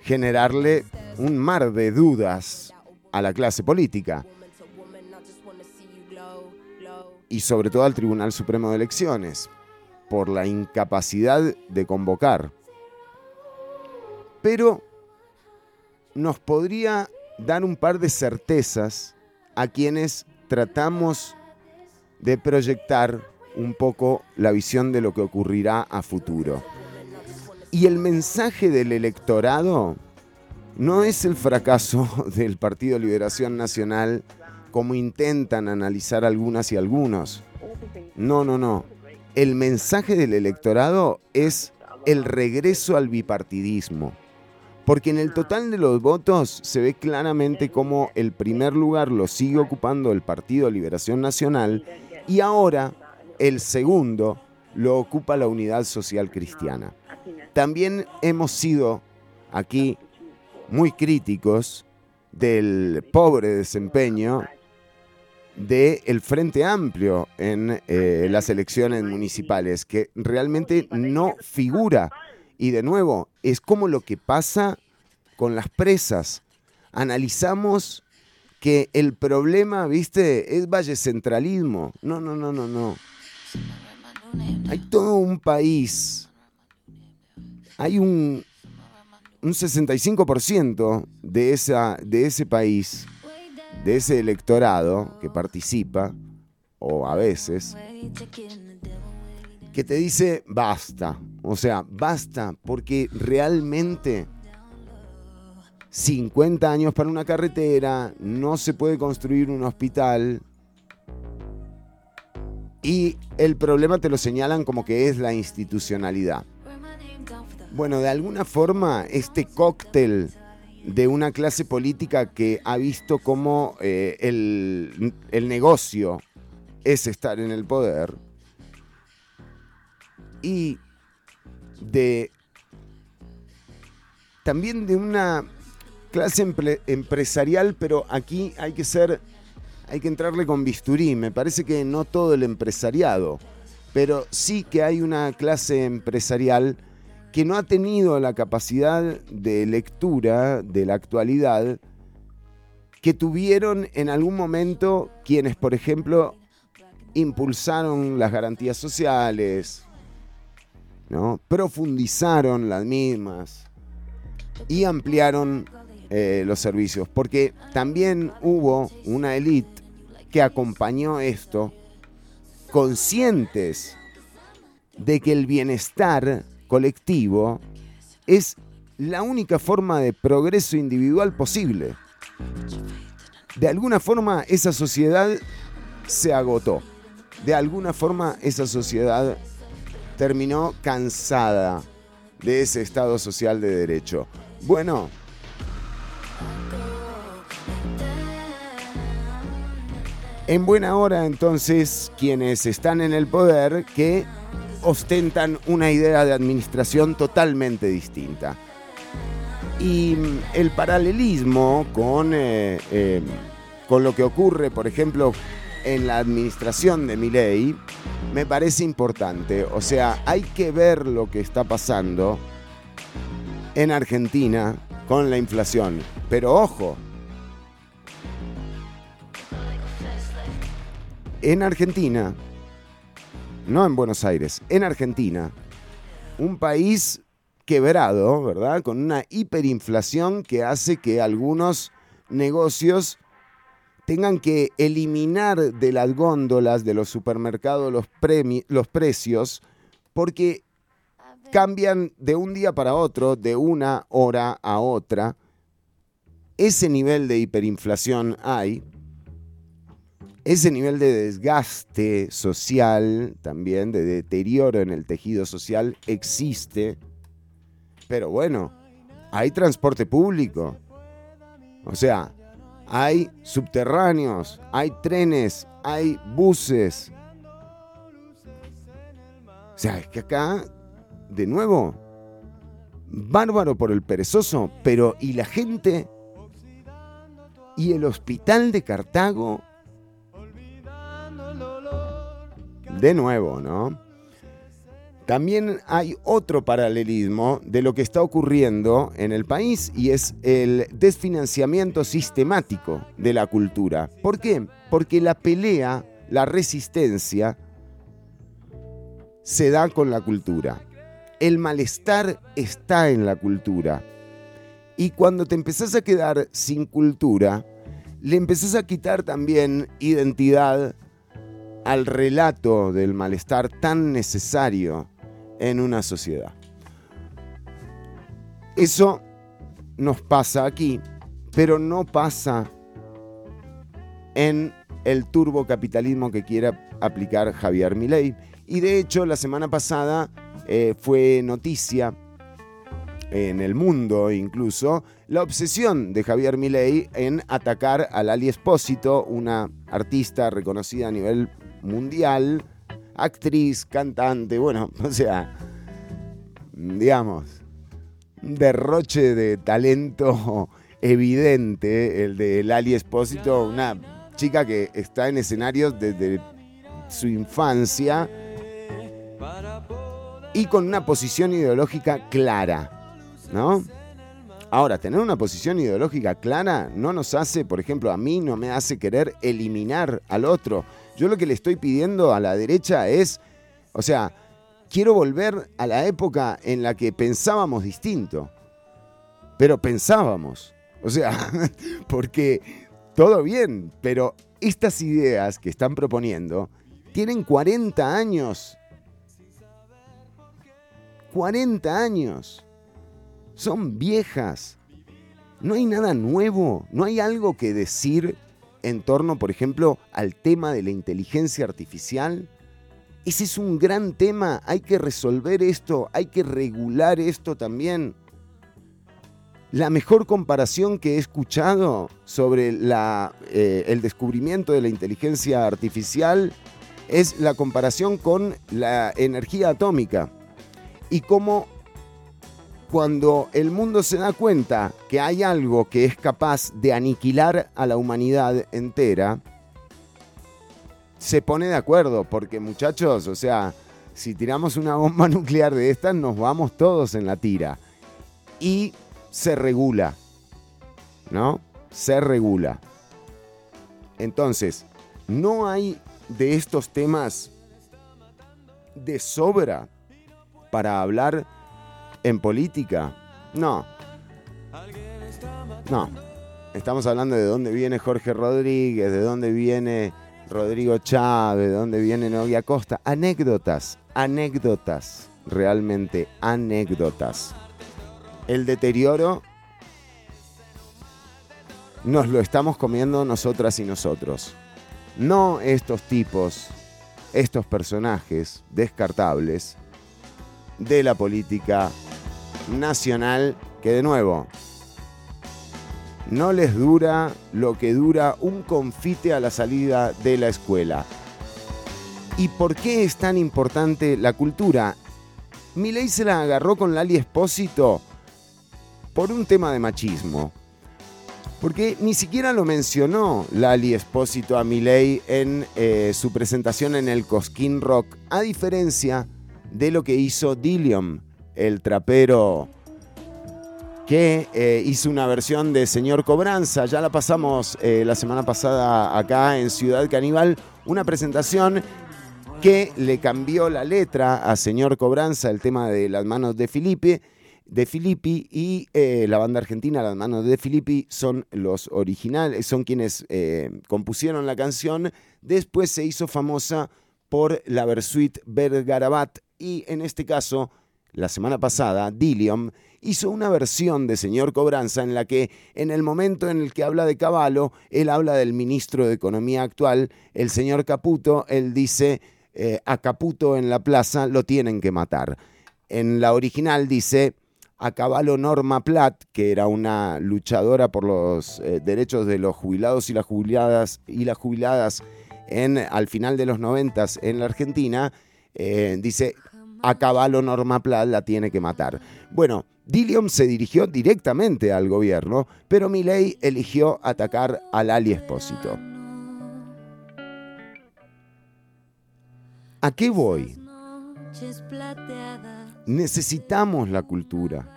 generarle un mar de dudas a la clase política y sobre todo al Tribunal Supremo de Elecciones por la incapacidad de convocar. Pero nos podría dar un par de certezas a quienes tratamos de proyectar un poco la visión de lo que ocurrirá a futuro. Y el mensaje del electorado no es el fracaso (laughs) del Partido Liberación Nacional como intentan analizar algunas y algunos. No, no, no. El mensaje del electorado es el regreso al bipartidismo. Porque en el total de los votos se ve claramente cómo el primer lugar lo sigue ocupando el Partido Liberación Nacional y ahora el segundo lo ocupa la Unidad Social Cristiana. También hemos sido aquí muy críticos del pobre desempeño del Frente Amplio en eh, las elecciones municipales, que realmente no figura. Y de nuevo, es como lo que pasa con las presas. Analizamos que el problema, viste, es valle centralismo. No, no, no, no, no. Hay todo un país. Hay un, un 65% de, esa, de ese país, de ese electorado que participa, o a veces, que te dice basta. O sea, basta, porque realmente 50 años para una carretera, no se puede construir un hospital. Y el problema te lo señalan como que es la institucionalidad. Bueno, de alguna forma, este cóctel de una clase política que ha visto cómo eh, el, el negocio es estar en el poder y de también de una clase empre- empresarial, pero aquí hay que ser, hay que entrarle con bisturí. Me parece que no todo el empresariado, pero sí que hay una clase empresarial que no ha tenido la capacidad de lectura de la actualidad que tuvieron en algún momento quienes, por ejemplo, impulsaron las garantías sociales, ¿no? profundizaron las mismas y ampliaron eh, los servicios, porque también hubo una élite que acompañó esto, conscientes de que el bienestar colectivo es la única forma de progreso individual posible. De alguna forma esa sociedad se agotó. De alguna forma esa sociedad terminó cansada de ese Estado social de derecho. Bueno, en buena hora entonces quienes están en el poder que ostentan una idea de administración totalmente distinta. Y mm, el paralelismo con, eh, eh, con lo que ocurre, por ejemplo, en la administración de Milei, me parece importante. O sea, hay que ver lo que está pasando en Argentina con la inflación. Pero ojo, en Argentina, no en Buenos Aires, en Argentina, un país quebrado, ¿verdad? Con una hiperinflación que hace que algunos negocios tengan que eliminar de las góndolas de los supermercados los, los precios porque cambian de un día para otro, de una hora a otra. Ese nivel de hiperinflación hay. Ese nivel de desgaste social, también de deterioro en el tejido social, existe. Pero bueno, hay transporte público. O sea, hay subterráneos, hay trenes, hay buses. O sea, es que acá, de nuevo, bárbaro por el perezoso, pero ¿y la gente? ¿Y el hospital de Cartago? De nuevo, ¿no? También hay otro paralelismo de lo que está ocurriendo en el país y es el desfinanciamiento sistemático de la cultura. ¿Por qué? Porque la pelea, la resistencia, se da con la cultura. El malestar está en la cultura. Y cuando te empezás a quedar sin cultura, le empezás a quitar también identidad al relato del malestar tan necesario en una sociedad. Eso nos pasa aquí, pero no pasa en el turbocapitalismo que quiere aplicar Javier Milei. Y de hecho, la semana pasada eh, fue noticia en el mundo incluso la obsesión de Javier Milei en atacar a Lali Espósito, una artista reconocida a nivel mundial, actriz, cantante, bueno, (laughs) o sea, digamos, un derroche de talento (laughs) evidente, el de Lali Espósito, una chica que está en escenarios desde su infancia y con una posición ideológica clara, ¿no? Ahora, tener una posición ideológica clara no nos hace, por ejemplo, a mí no me hace querer eliminar al otro. Yo lo que le estoy pidiendo a la derecha es, o sea, quiero volver a la época en la que pensábamos distinto. Pero pensábamos. O sea, (laughs) porque todo bien, pero estas ideas que están proponiendo tienen 40 años. 40 años. Son viejas. No hay nada nuevo, no hay algo que decir en torno, por ejemplo, al tema de la inteligencia artificial. Ese es un gran tema, hay que resolver esto, hay que regular esto también. La mejor comparación que he escuchado sobre eh, el descubrimiento de la inteligencia artificial es la comparación con la energía atómica y cómo cuando el mundo se da cuenta que hay algo que es capaz de aniquilar a la humanidad entera, se pone de acuerdo, porque muchachos, o sea, si tiramos una bomba (laughs) nuclear de estas, nos vamos todos en la tira. Y se regula, ¿no? Se regula. Entonces, no hay de estos temas de sobra para hablar en política. No. No. Estamos hablando de dónde viene Jorge Rodríguez, de dónde viene Rodrigo Chávez, de dónde viene Novia Costa. Anécdotas, anécdotas, realmente anécdotas. El deterioro nos lo estamos comiendo nosotras y nosotros. No estos tipos, estos personajes descartables de la política nacional que de nuevo no les dura lo que dura un confite a la salida de la escuela. ¿Y por qué es tan importante la cultura? Milei se la agarró con Lali Espósito por un tema de machismo. Porque ni siquiera lo mencionó Lali Espósito a Milei en eh, su presentación en el Cosquín Rock, a diferencia de lo que hizo Dillion, el trapero que eh, hizo una versión de Señor Cobranza. Ya la pasamos eh, la semana pasada acá en Ciudad Caníbal, una presentación que le cambió la letra a Señor Cobranza, el tema de las manos de Felipe. De Filippi y eh, la banda argentina Las Manos de Filippi son los originales, son quienes compusieron la canción. Después se hizo famosa por la Versuit Bergarabat Y en este caso, la semana pasada, Dillion hizo una versión de Señor Cobranza en la que en el momento en el que habla de Caballo, él habla del ministro de Economía actual, el señor Caputo, él dice, eh, a Caputo en la plaza lo tienen que matar. En la original dice, a Caballo Norma Platt, que era una luchadora por los eh, derechos de los jubilados y las jubiladas, y las jubiladas en, al final de los noventas en la Argentina, eh, dice, a Caballo Norma Platt la tiene que matar. Bueno, Dillion se dirigió directamente al gobierno, pero Milei eligió atacar al Ali Espósito. ¿A qué voy? Necesitamos la cultura.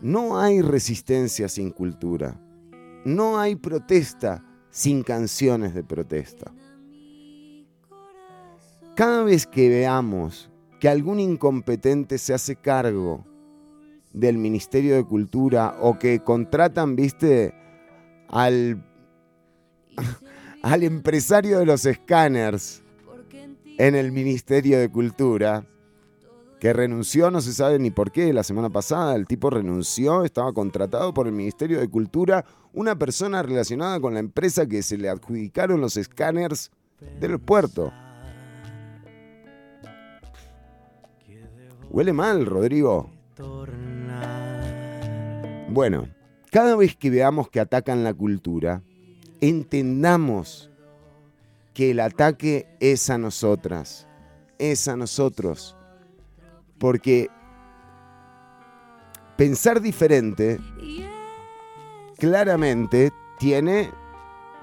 No hay resistencia sin cultura. No hay protesta sin canciones de protesta. Cada vez que veamos que algún incompetente se hace cargo del Ministerio de Cultura o que contratan, viste, al, (laughs) al empresario de los escáneres en el Ministerio de Cultura, que renunció, no se sabe ni por qué, la semana pasada el tipo renunció, estaba contratado por el Ministerio de Cultura, una persona relacionada con la empresa que se le adjudicaron los escáneres del puerto. Huele mal, Rodrigo. Bueno, cada vez que veamos que atacan la cultura, entendamos que el ataque es a nosotras, es a nosotros. Porque pensar diferente claramente tiene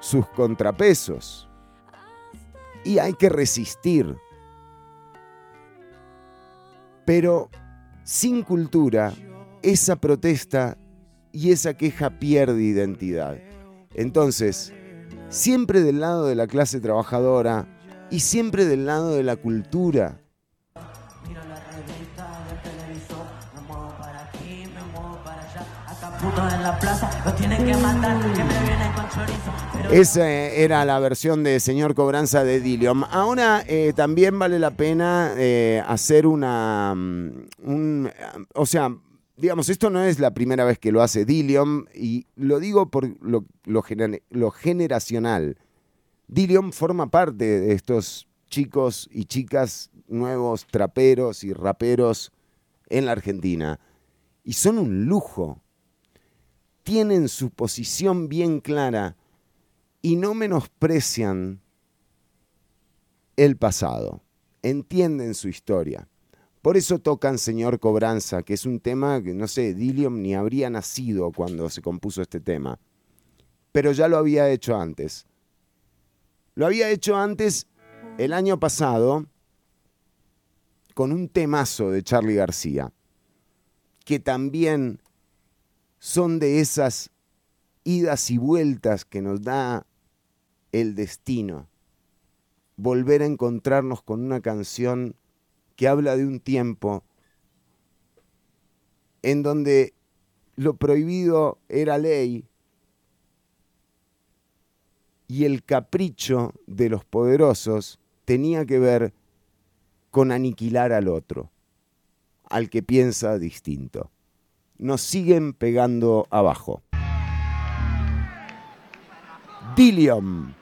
sus contrapesos. Y hay que resistir. Pero sin cultura, esa protesta y esa queja pierde identidad. Entonces, siempre del lado de la clase trabajadora y siempre del lado de la cultura. Esa era la versión de Señor Cobranza de Dillion. Ahora eh, también vale la pena eh, hacer una... mm, o sea, digamos, esto no es la primera vez que lo hace Dillion y lo digo por lo, lo generacional. Dillion forma parte de estos chicos y chicas nuevos traperos y raperos en la Argentina. Y son un lujo. Tienen su posición bien clara y no menosprecian el pasado. Entienden su historia. Por eso tocan Señor Cobranza, que es un tema que, no sé, Dillion ni habría nacido cuando se compuso este tema. Pero ya lo había hecho antes. Lo había hecho antes el año pasado con un temazo de Charlie García, que también son de esas idas y vueltas que nos da el destino. Volver a encontrarnos con una canción que habla de un tiempo en donde lo prohibido era ley y el capricho de los poderosos tenía que ver con aniquilar al otro, al que piensa distinto. Nos siguen pegando abajo. Dillion.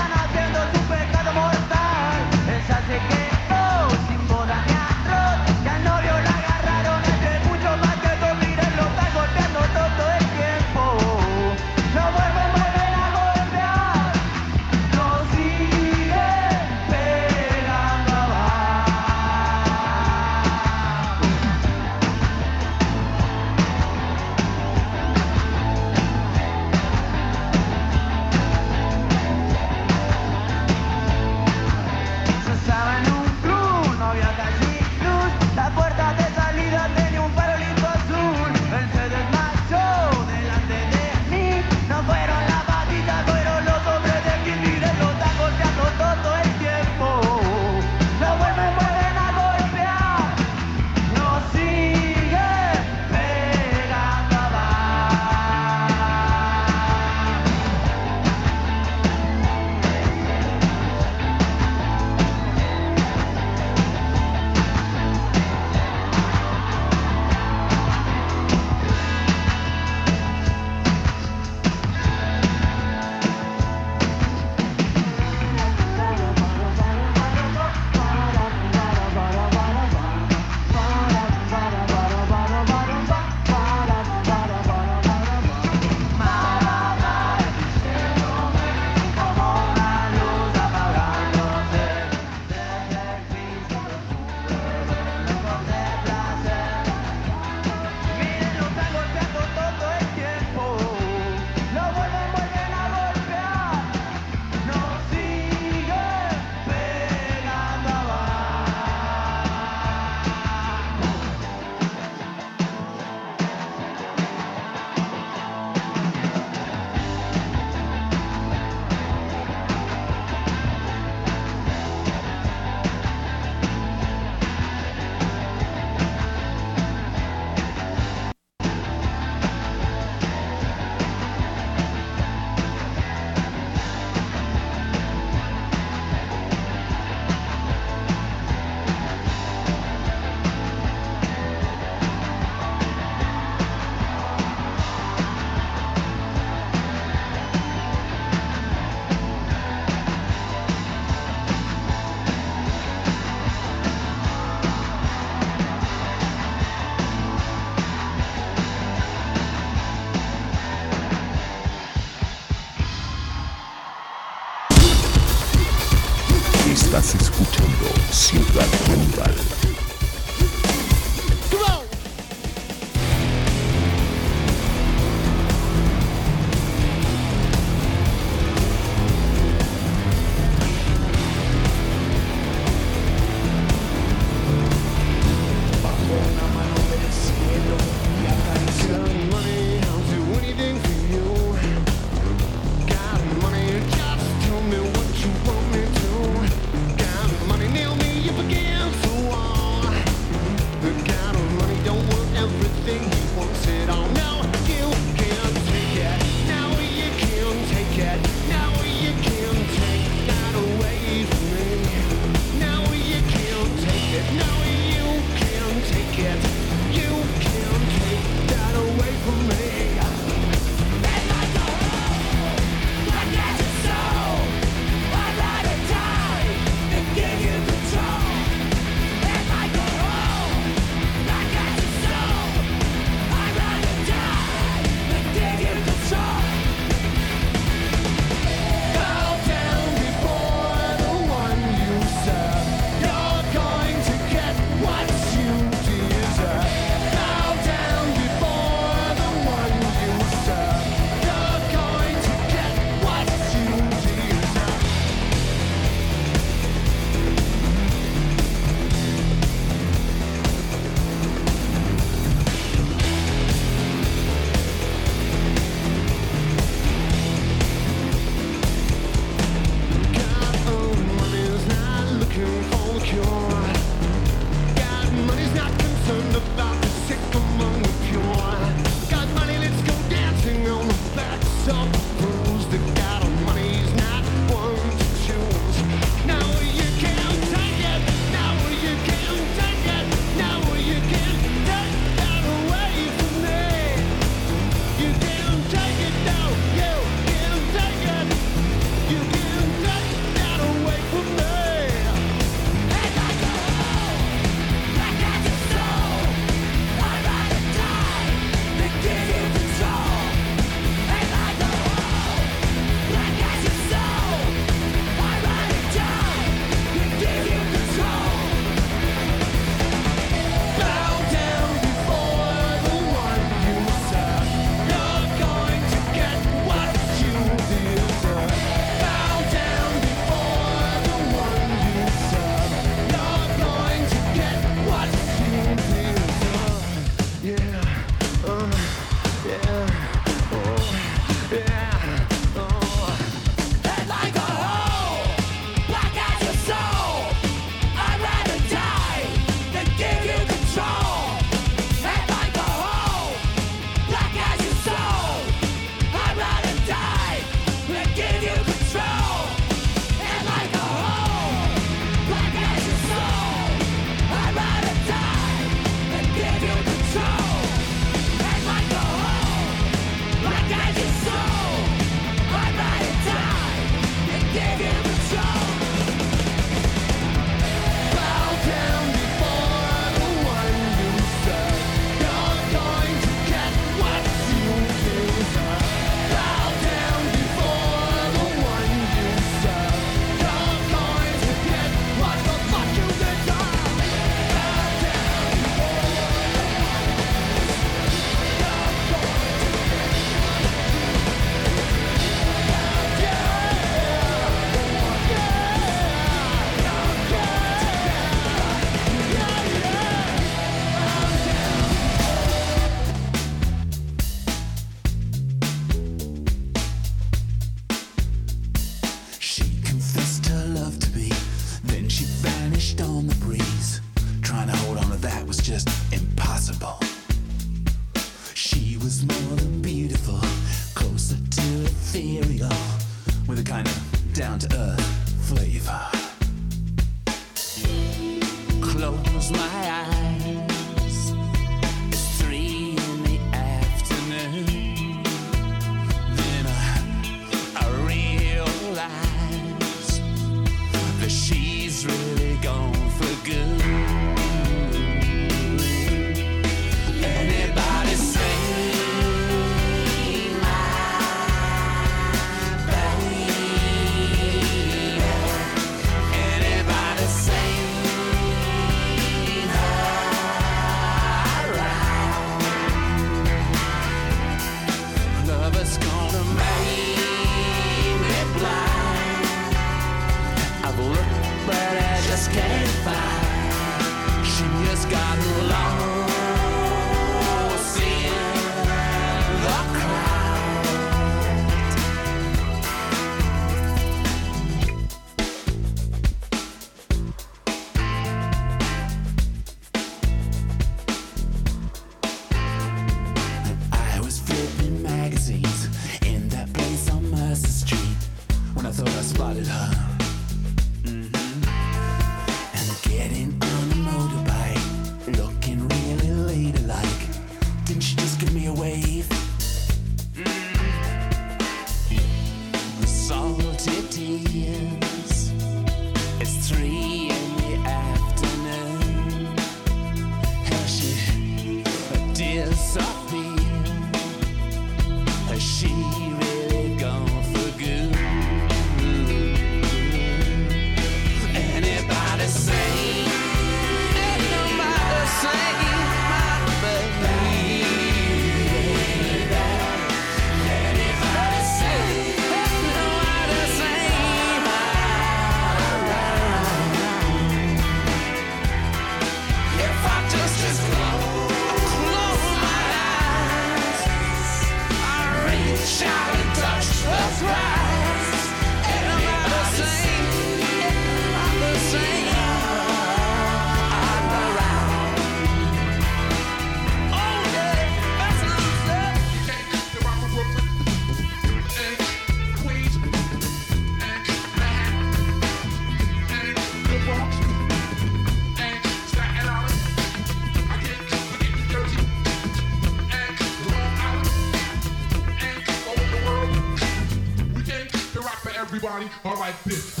like this.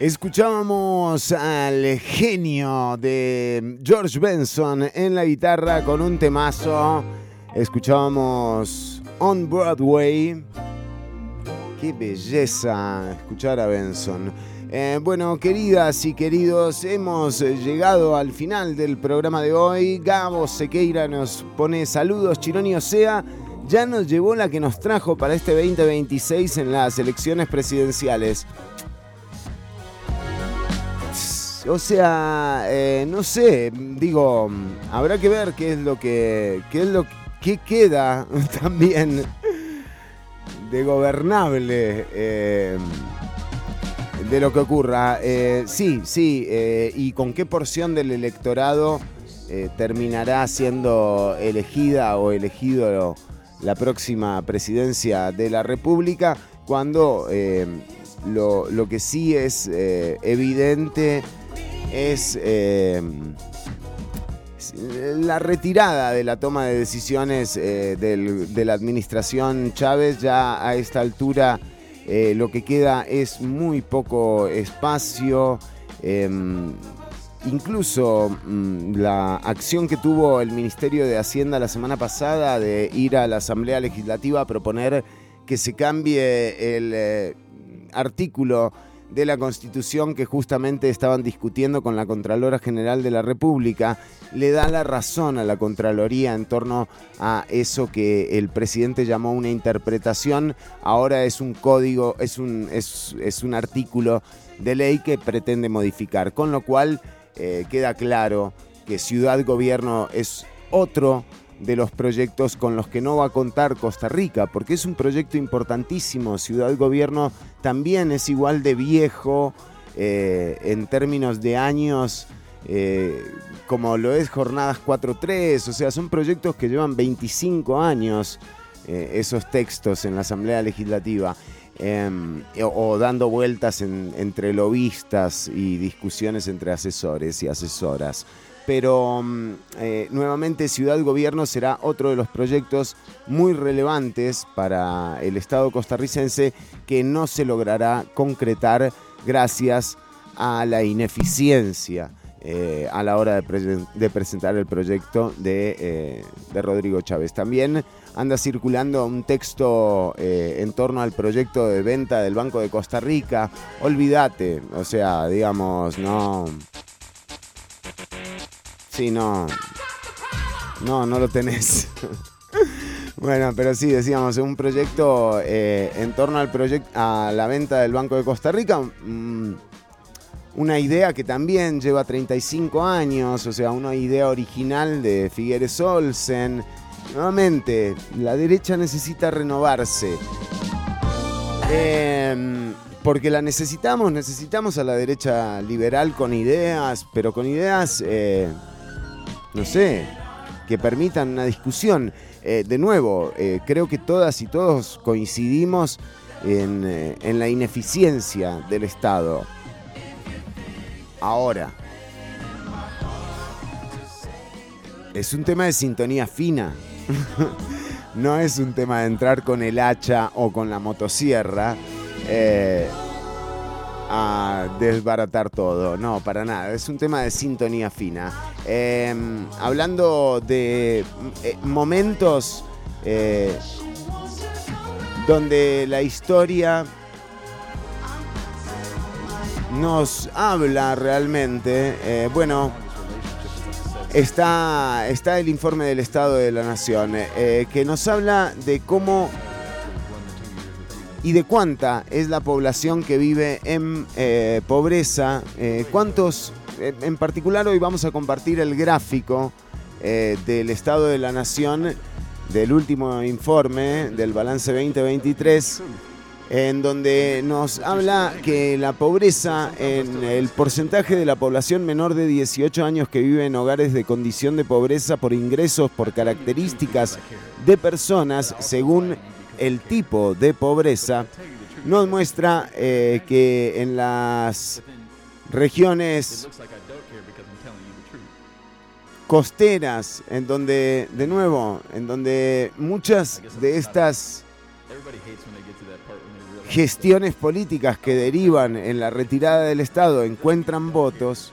Escuchábamos al genio de George Benson en la guitarra con un temazo. Escuchábamos On Broadway. Qué belleza escuchar a Benson. Eh, bueno, queridas y queridos, hemos llegado al final del programa de hoy. Gabo Sequeira nos pone saludos, Chironi Osea. Ya nos llevó la que nos trajo para este 2026 en las elecciones presidenciales. O sea, eh, no sé, digo, habrá que ver qué es lo que, qué es lo que queda (laughs) también de gobernable eh, de lo que ocurra. Eh, sí, sí, y con qué porción del electorado terminará siendo elegida o elegido la próxima presidencia de la República, cuando lo, que sí es evidente es eh, la retirada de la toma de decisiones eh, de la administración Chávez. Ya a esta altura eh, lo que queda es muy poco espacio. em, incluso mm, la acción que tuvo el Ministerio de Hacienda la semana pasada de ir a la Asamblea Legislativa a proponer que se cambie el artículo de la Constitución que justamente estaban discutiendo con la Contralora General de la República, le da la razón a la Contraloría en torno a eso que el presidente llamó una interpretación, ahora es un código, es un, es, un artículo de ley que pretende modificar, con lo cual eh, queda claro que Ciudad Gobierno es otro de los proyectos con los que no va a contar Costa Rica, porque es un proyecto importantísimo. Ciudad Gobierno también es igual de viejo eh, en términos de años eh, como lo es Jornadas 4.3, o sea, son proyectos que llevan 25 años eh, esos textos en la Asamblea Legislativa. em, o, dando vueltas en- entre lobistas y discusiones entre asesores y asesoras pero mm, eh, nuevamente Ciudad Gobierno será otro de los proyectos muy relevantes para el Estado costarricense que no se logrará concretar gracias a la ineficiencia eh, a la hora de, presen- de presentar el proyecto de, eh, de Rodrigo Chávez. También anda circulando un texto en torno al proyecto de venta del Banco de Costa Rica. Olvídate, o sea, digamos, no... Sí, no. No, no lo tenés. (laughs) bueno, pero sí, decíamos, un proyecto eh, en torno al proyecto a la venta del Banco de Costa Rica. mm, una idea que también lleva 35 años, o sea, una idea original de Figueres Olsen. Nuevamente, la derecha necesita renovarse. Em, porque la necesitamos, necesitamos a la derecha liberal con ideas, pero con ideas, eh, no sé, que permitan una discusión. Eh, de nuevo, eh, creo que todas y todos coincidimos en, eh, en la ineficiencia del Estado. Ahora, es un tema de sintonía fina. (laughs) no es un tema de entrar con el hacha o con la motosierra a desbaratar todo. No, para nada. Es un tema de sintonía fina. Eh, hablando de eh, momentos eh, donde la historia nos habla realmente. eh, bueno, está, está el informe del Estado de la Nación, que nos habla de cómo y de cuánta es la población que vive en eh, pobreza, eh, cuántos, en particular hoy vamos a compartir el gráfico eh, del Estado de la Nación del último informe del balance 2023 en donde nos habla que la pobreza en el porcentaje de la población menor de 18 años que vive en hogares de condición de pobreza por ingresos, por características de personas, según el tipo de pobreza, nos muestra eh, que en las regiones costeras, en donde, de nuevo, en donde muchas de estas gestiones políticas que derivan en la retirada del Estado encuentran votos,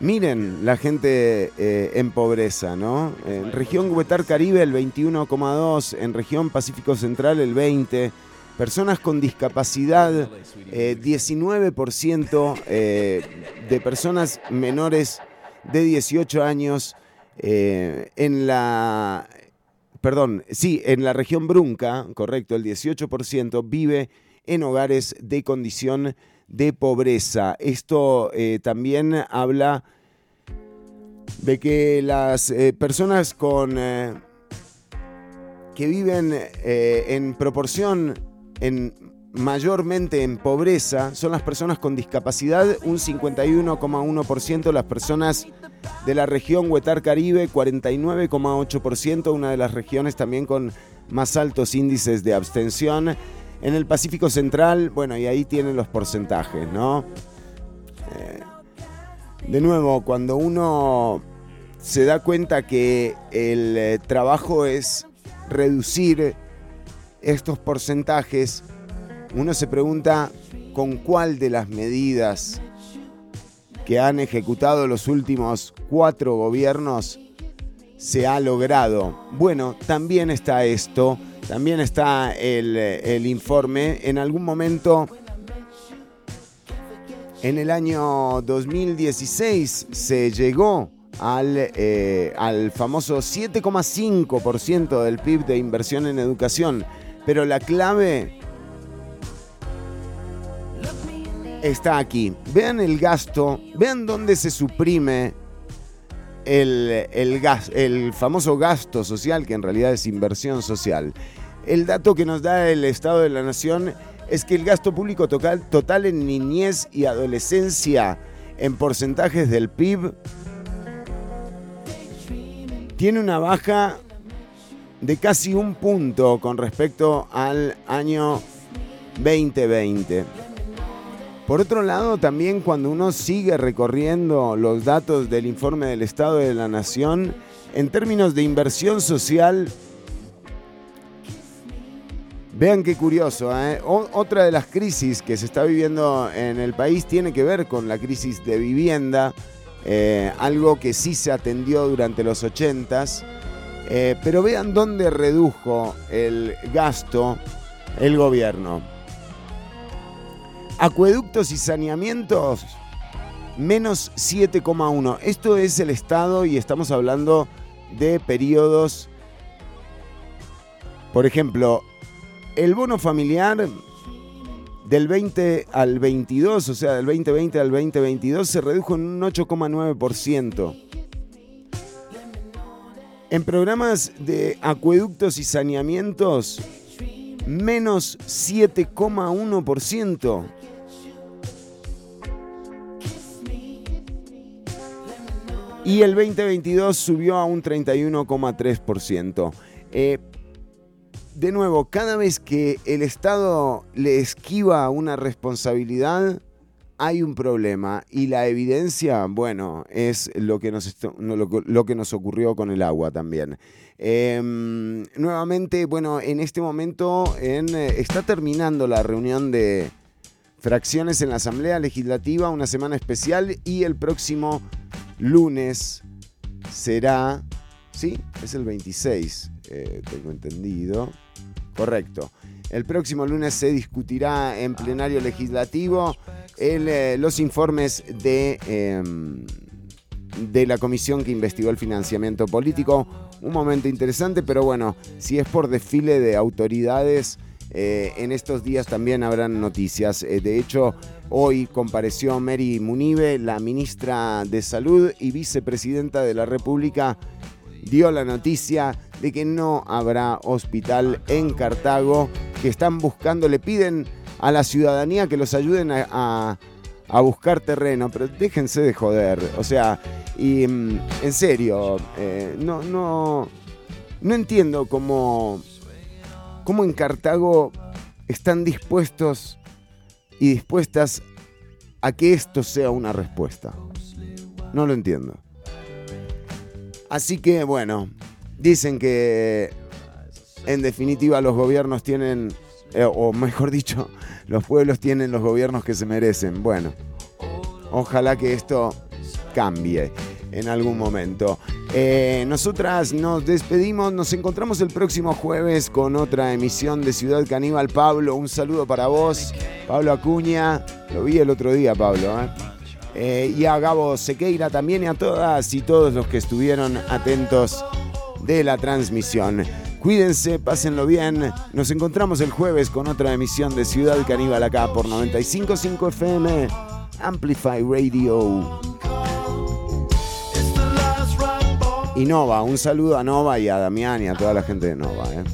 miren la gente eh, en pobreza, ¿no? En región Huetar Caribe el 21,2, en región Pacífico Central el 20, personas con discapacidad eh, 19% eh, de personas menores de 18 años eh, en la perdón, sí, en la región Brunca, correcto, el 18% vive en hogares de condición de pobreza. Esto eh, también habla de que las eh, personas con eh, que viven en proporción en mayormente en pobreza son las personas con discapacidad, un 51,1%, las personas de la región Huetar Caribe, 49,8%, una de las regiones también con más altos índices de abstención. En el Pacífico Central, bueno, y ahí tienen los porcentajes, ¿no? Eh, de nuevo, cuando uno se da cuenta que el eh, trabajo es reducir estos porcentajes, uno se pregunta con cuál de las medidas que han ejecutado los últimos cuatro gobiernos se ha logrado. Bueno, también está esto, también está el, el informe. En algún momento, en el año 2016, se llegó al, eh, al famoso 7,5% del PIB de inversión en educación. Pero la clave está aquí. Vean el gasto, vean dónde se suprime el, el gas, el famoso gasto social, que en realidad es inversión social. El dato que nos da el Estado de la Nación es que el gasto público total, total en niñez y adolescencia en porcentajes del PIB tiene una baja de casi un punto con respecto al año 2020. Por otro lado, también cuando uno sigue recorriendo los datos del informe del Estado de la Nación, en términos de inversión social, vean qué curioso, ¿eh? Otra de las crisis que se está viviendo en el país tiene que ver con la crisis de vivienda, eh, algo que sí se atendió durante los 80s, eh, pero vean dónde redujo el gasto el gobierno. Acueductos y saneamientos, menos 7,1. Esto es el Estado y estamos hablando de periodos. Por ejemplo, el bono familiar del 20 al 22, o sea, del 2020 al 2022, se redujo en un 8,9%. En programas de acueductos y saneamientos, menos 7,1%. Y el 2022 subió a un 31,3%. Eh, de nuevo, cada vez que el Estado le esquiva una responsabilidad, hay un problema. Y la evidencia, bueno, es lo que nos, lo, que nos ocurrió con el agua también. Eh, nuevamente, bueno, en este momento en, eh, está terminando la reunión de fracciones en la Asamblea Legislativa, una semana especial y el próximo lunes será, sí, es el 26, eh, tengo entendido, correcto. El próximo lunes se discutirá en plenario legislativo eh, los informes de, eh, de la comisión que investigó el financiamiento político. Un momento interesante, pero bueno, si es por desfile de autoridades, eh, en estos días también habrán noticias. De hecho, hoy compareció Mary Munive, la ministra de Salud y vicepresidenta de la República, dio la noticia de que no habrá hospital en Cartago, que están buscando, le piden a la ciudadanía que los ayuden a, buscar terreno, pero déjense de joder, o sea, y mm, en serio, eh, no, no, no entiendo cómo, cómo en Cartago están dispuestos y dispuestas a que esto sea una respuesta. No lo entiendo. Así que bueno, dicen que En definitiva, los gobiernos tienen, eh, o mejor dicho, (laughs) los pueblos tienen los gobiernos que se merecen. Bueno, ojalá que esto cambie en algún momento. Eh, nosotras nos despedimos, nos encontramos el próximo jueves con otra emisión de Ciudad Caníbal. Pablo, un saludo para vos. Pablo Acuña, lo vi el otro día, Pablo. ¿eh? Eh, y a Gabo Sequeira también y a todas y todos los que estuvieron atentos de la transmisión. Cuídense, pásenlo bien. Nos encontramos el jueves con otra emisión de Ciudad Caníbal acá por 95.5 FM Amplify Radio. Y Nova, un saludo a Nova y a Damián y a toda la gente de Nova. ¿eh?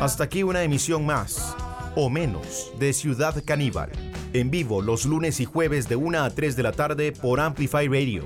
Hasta aquí una emisión más, o menos, de Ciudad Caníbal. En vivo los lunes y jueves de 1 a 3 de la tarde por Amplify Radio.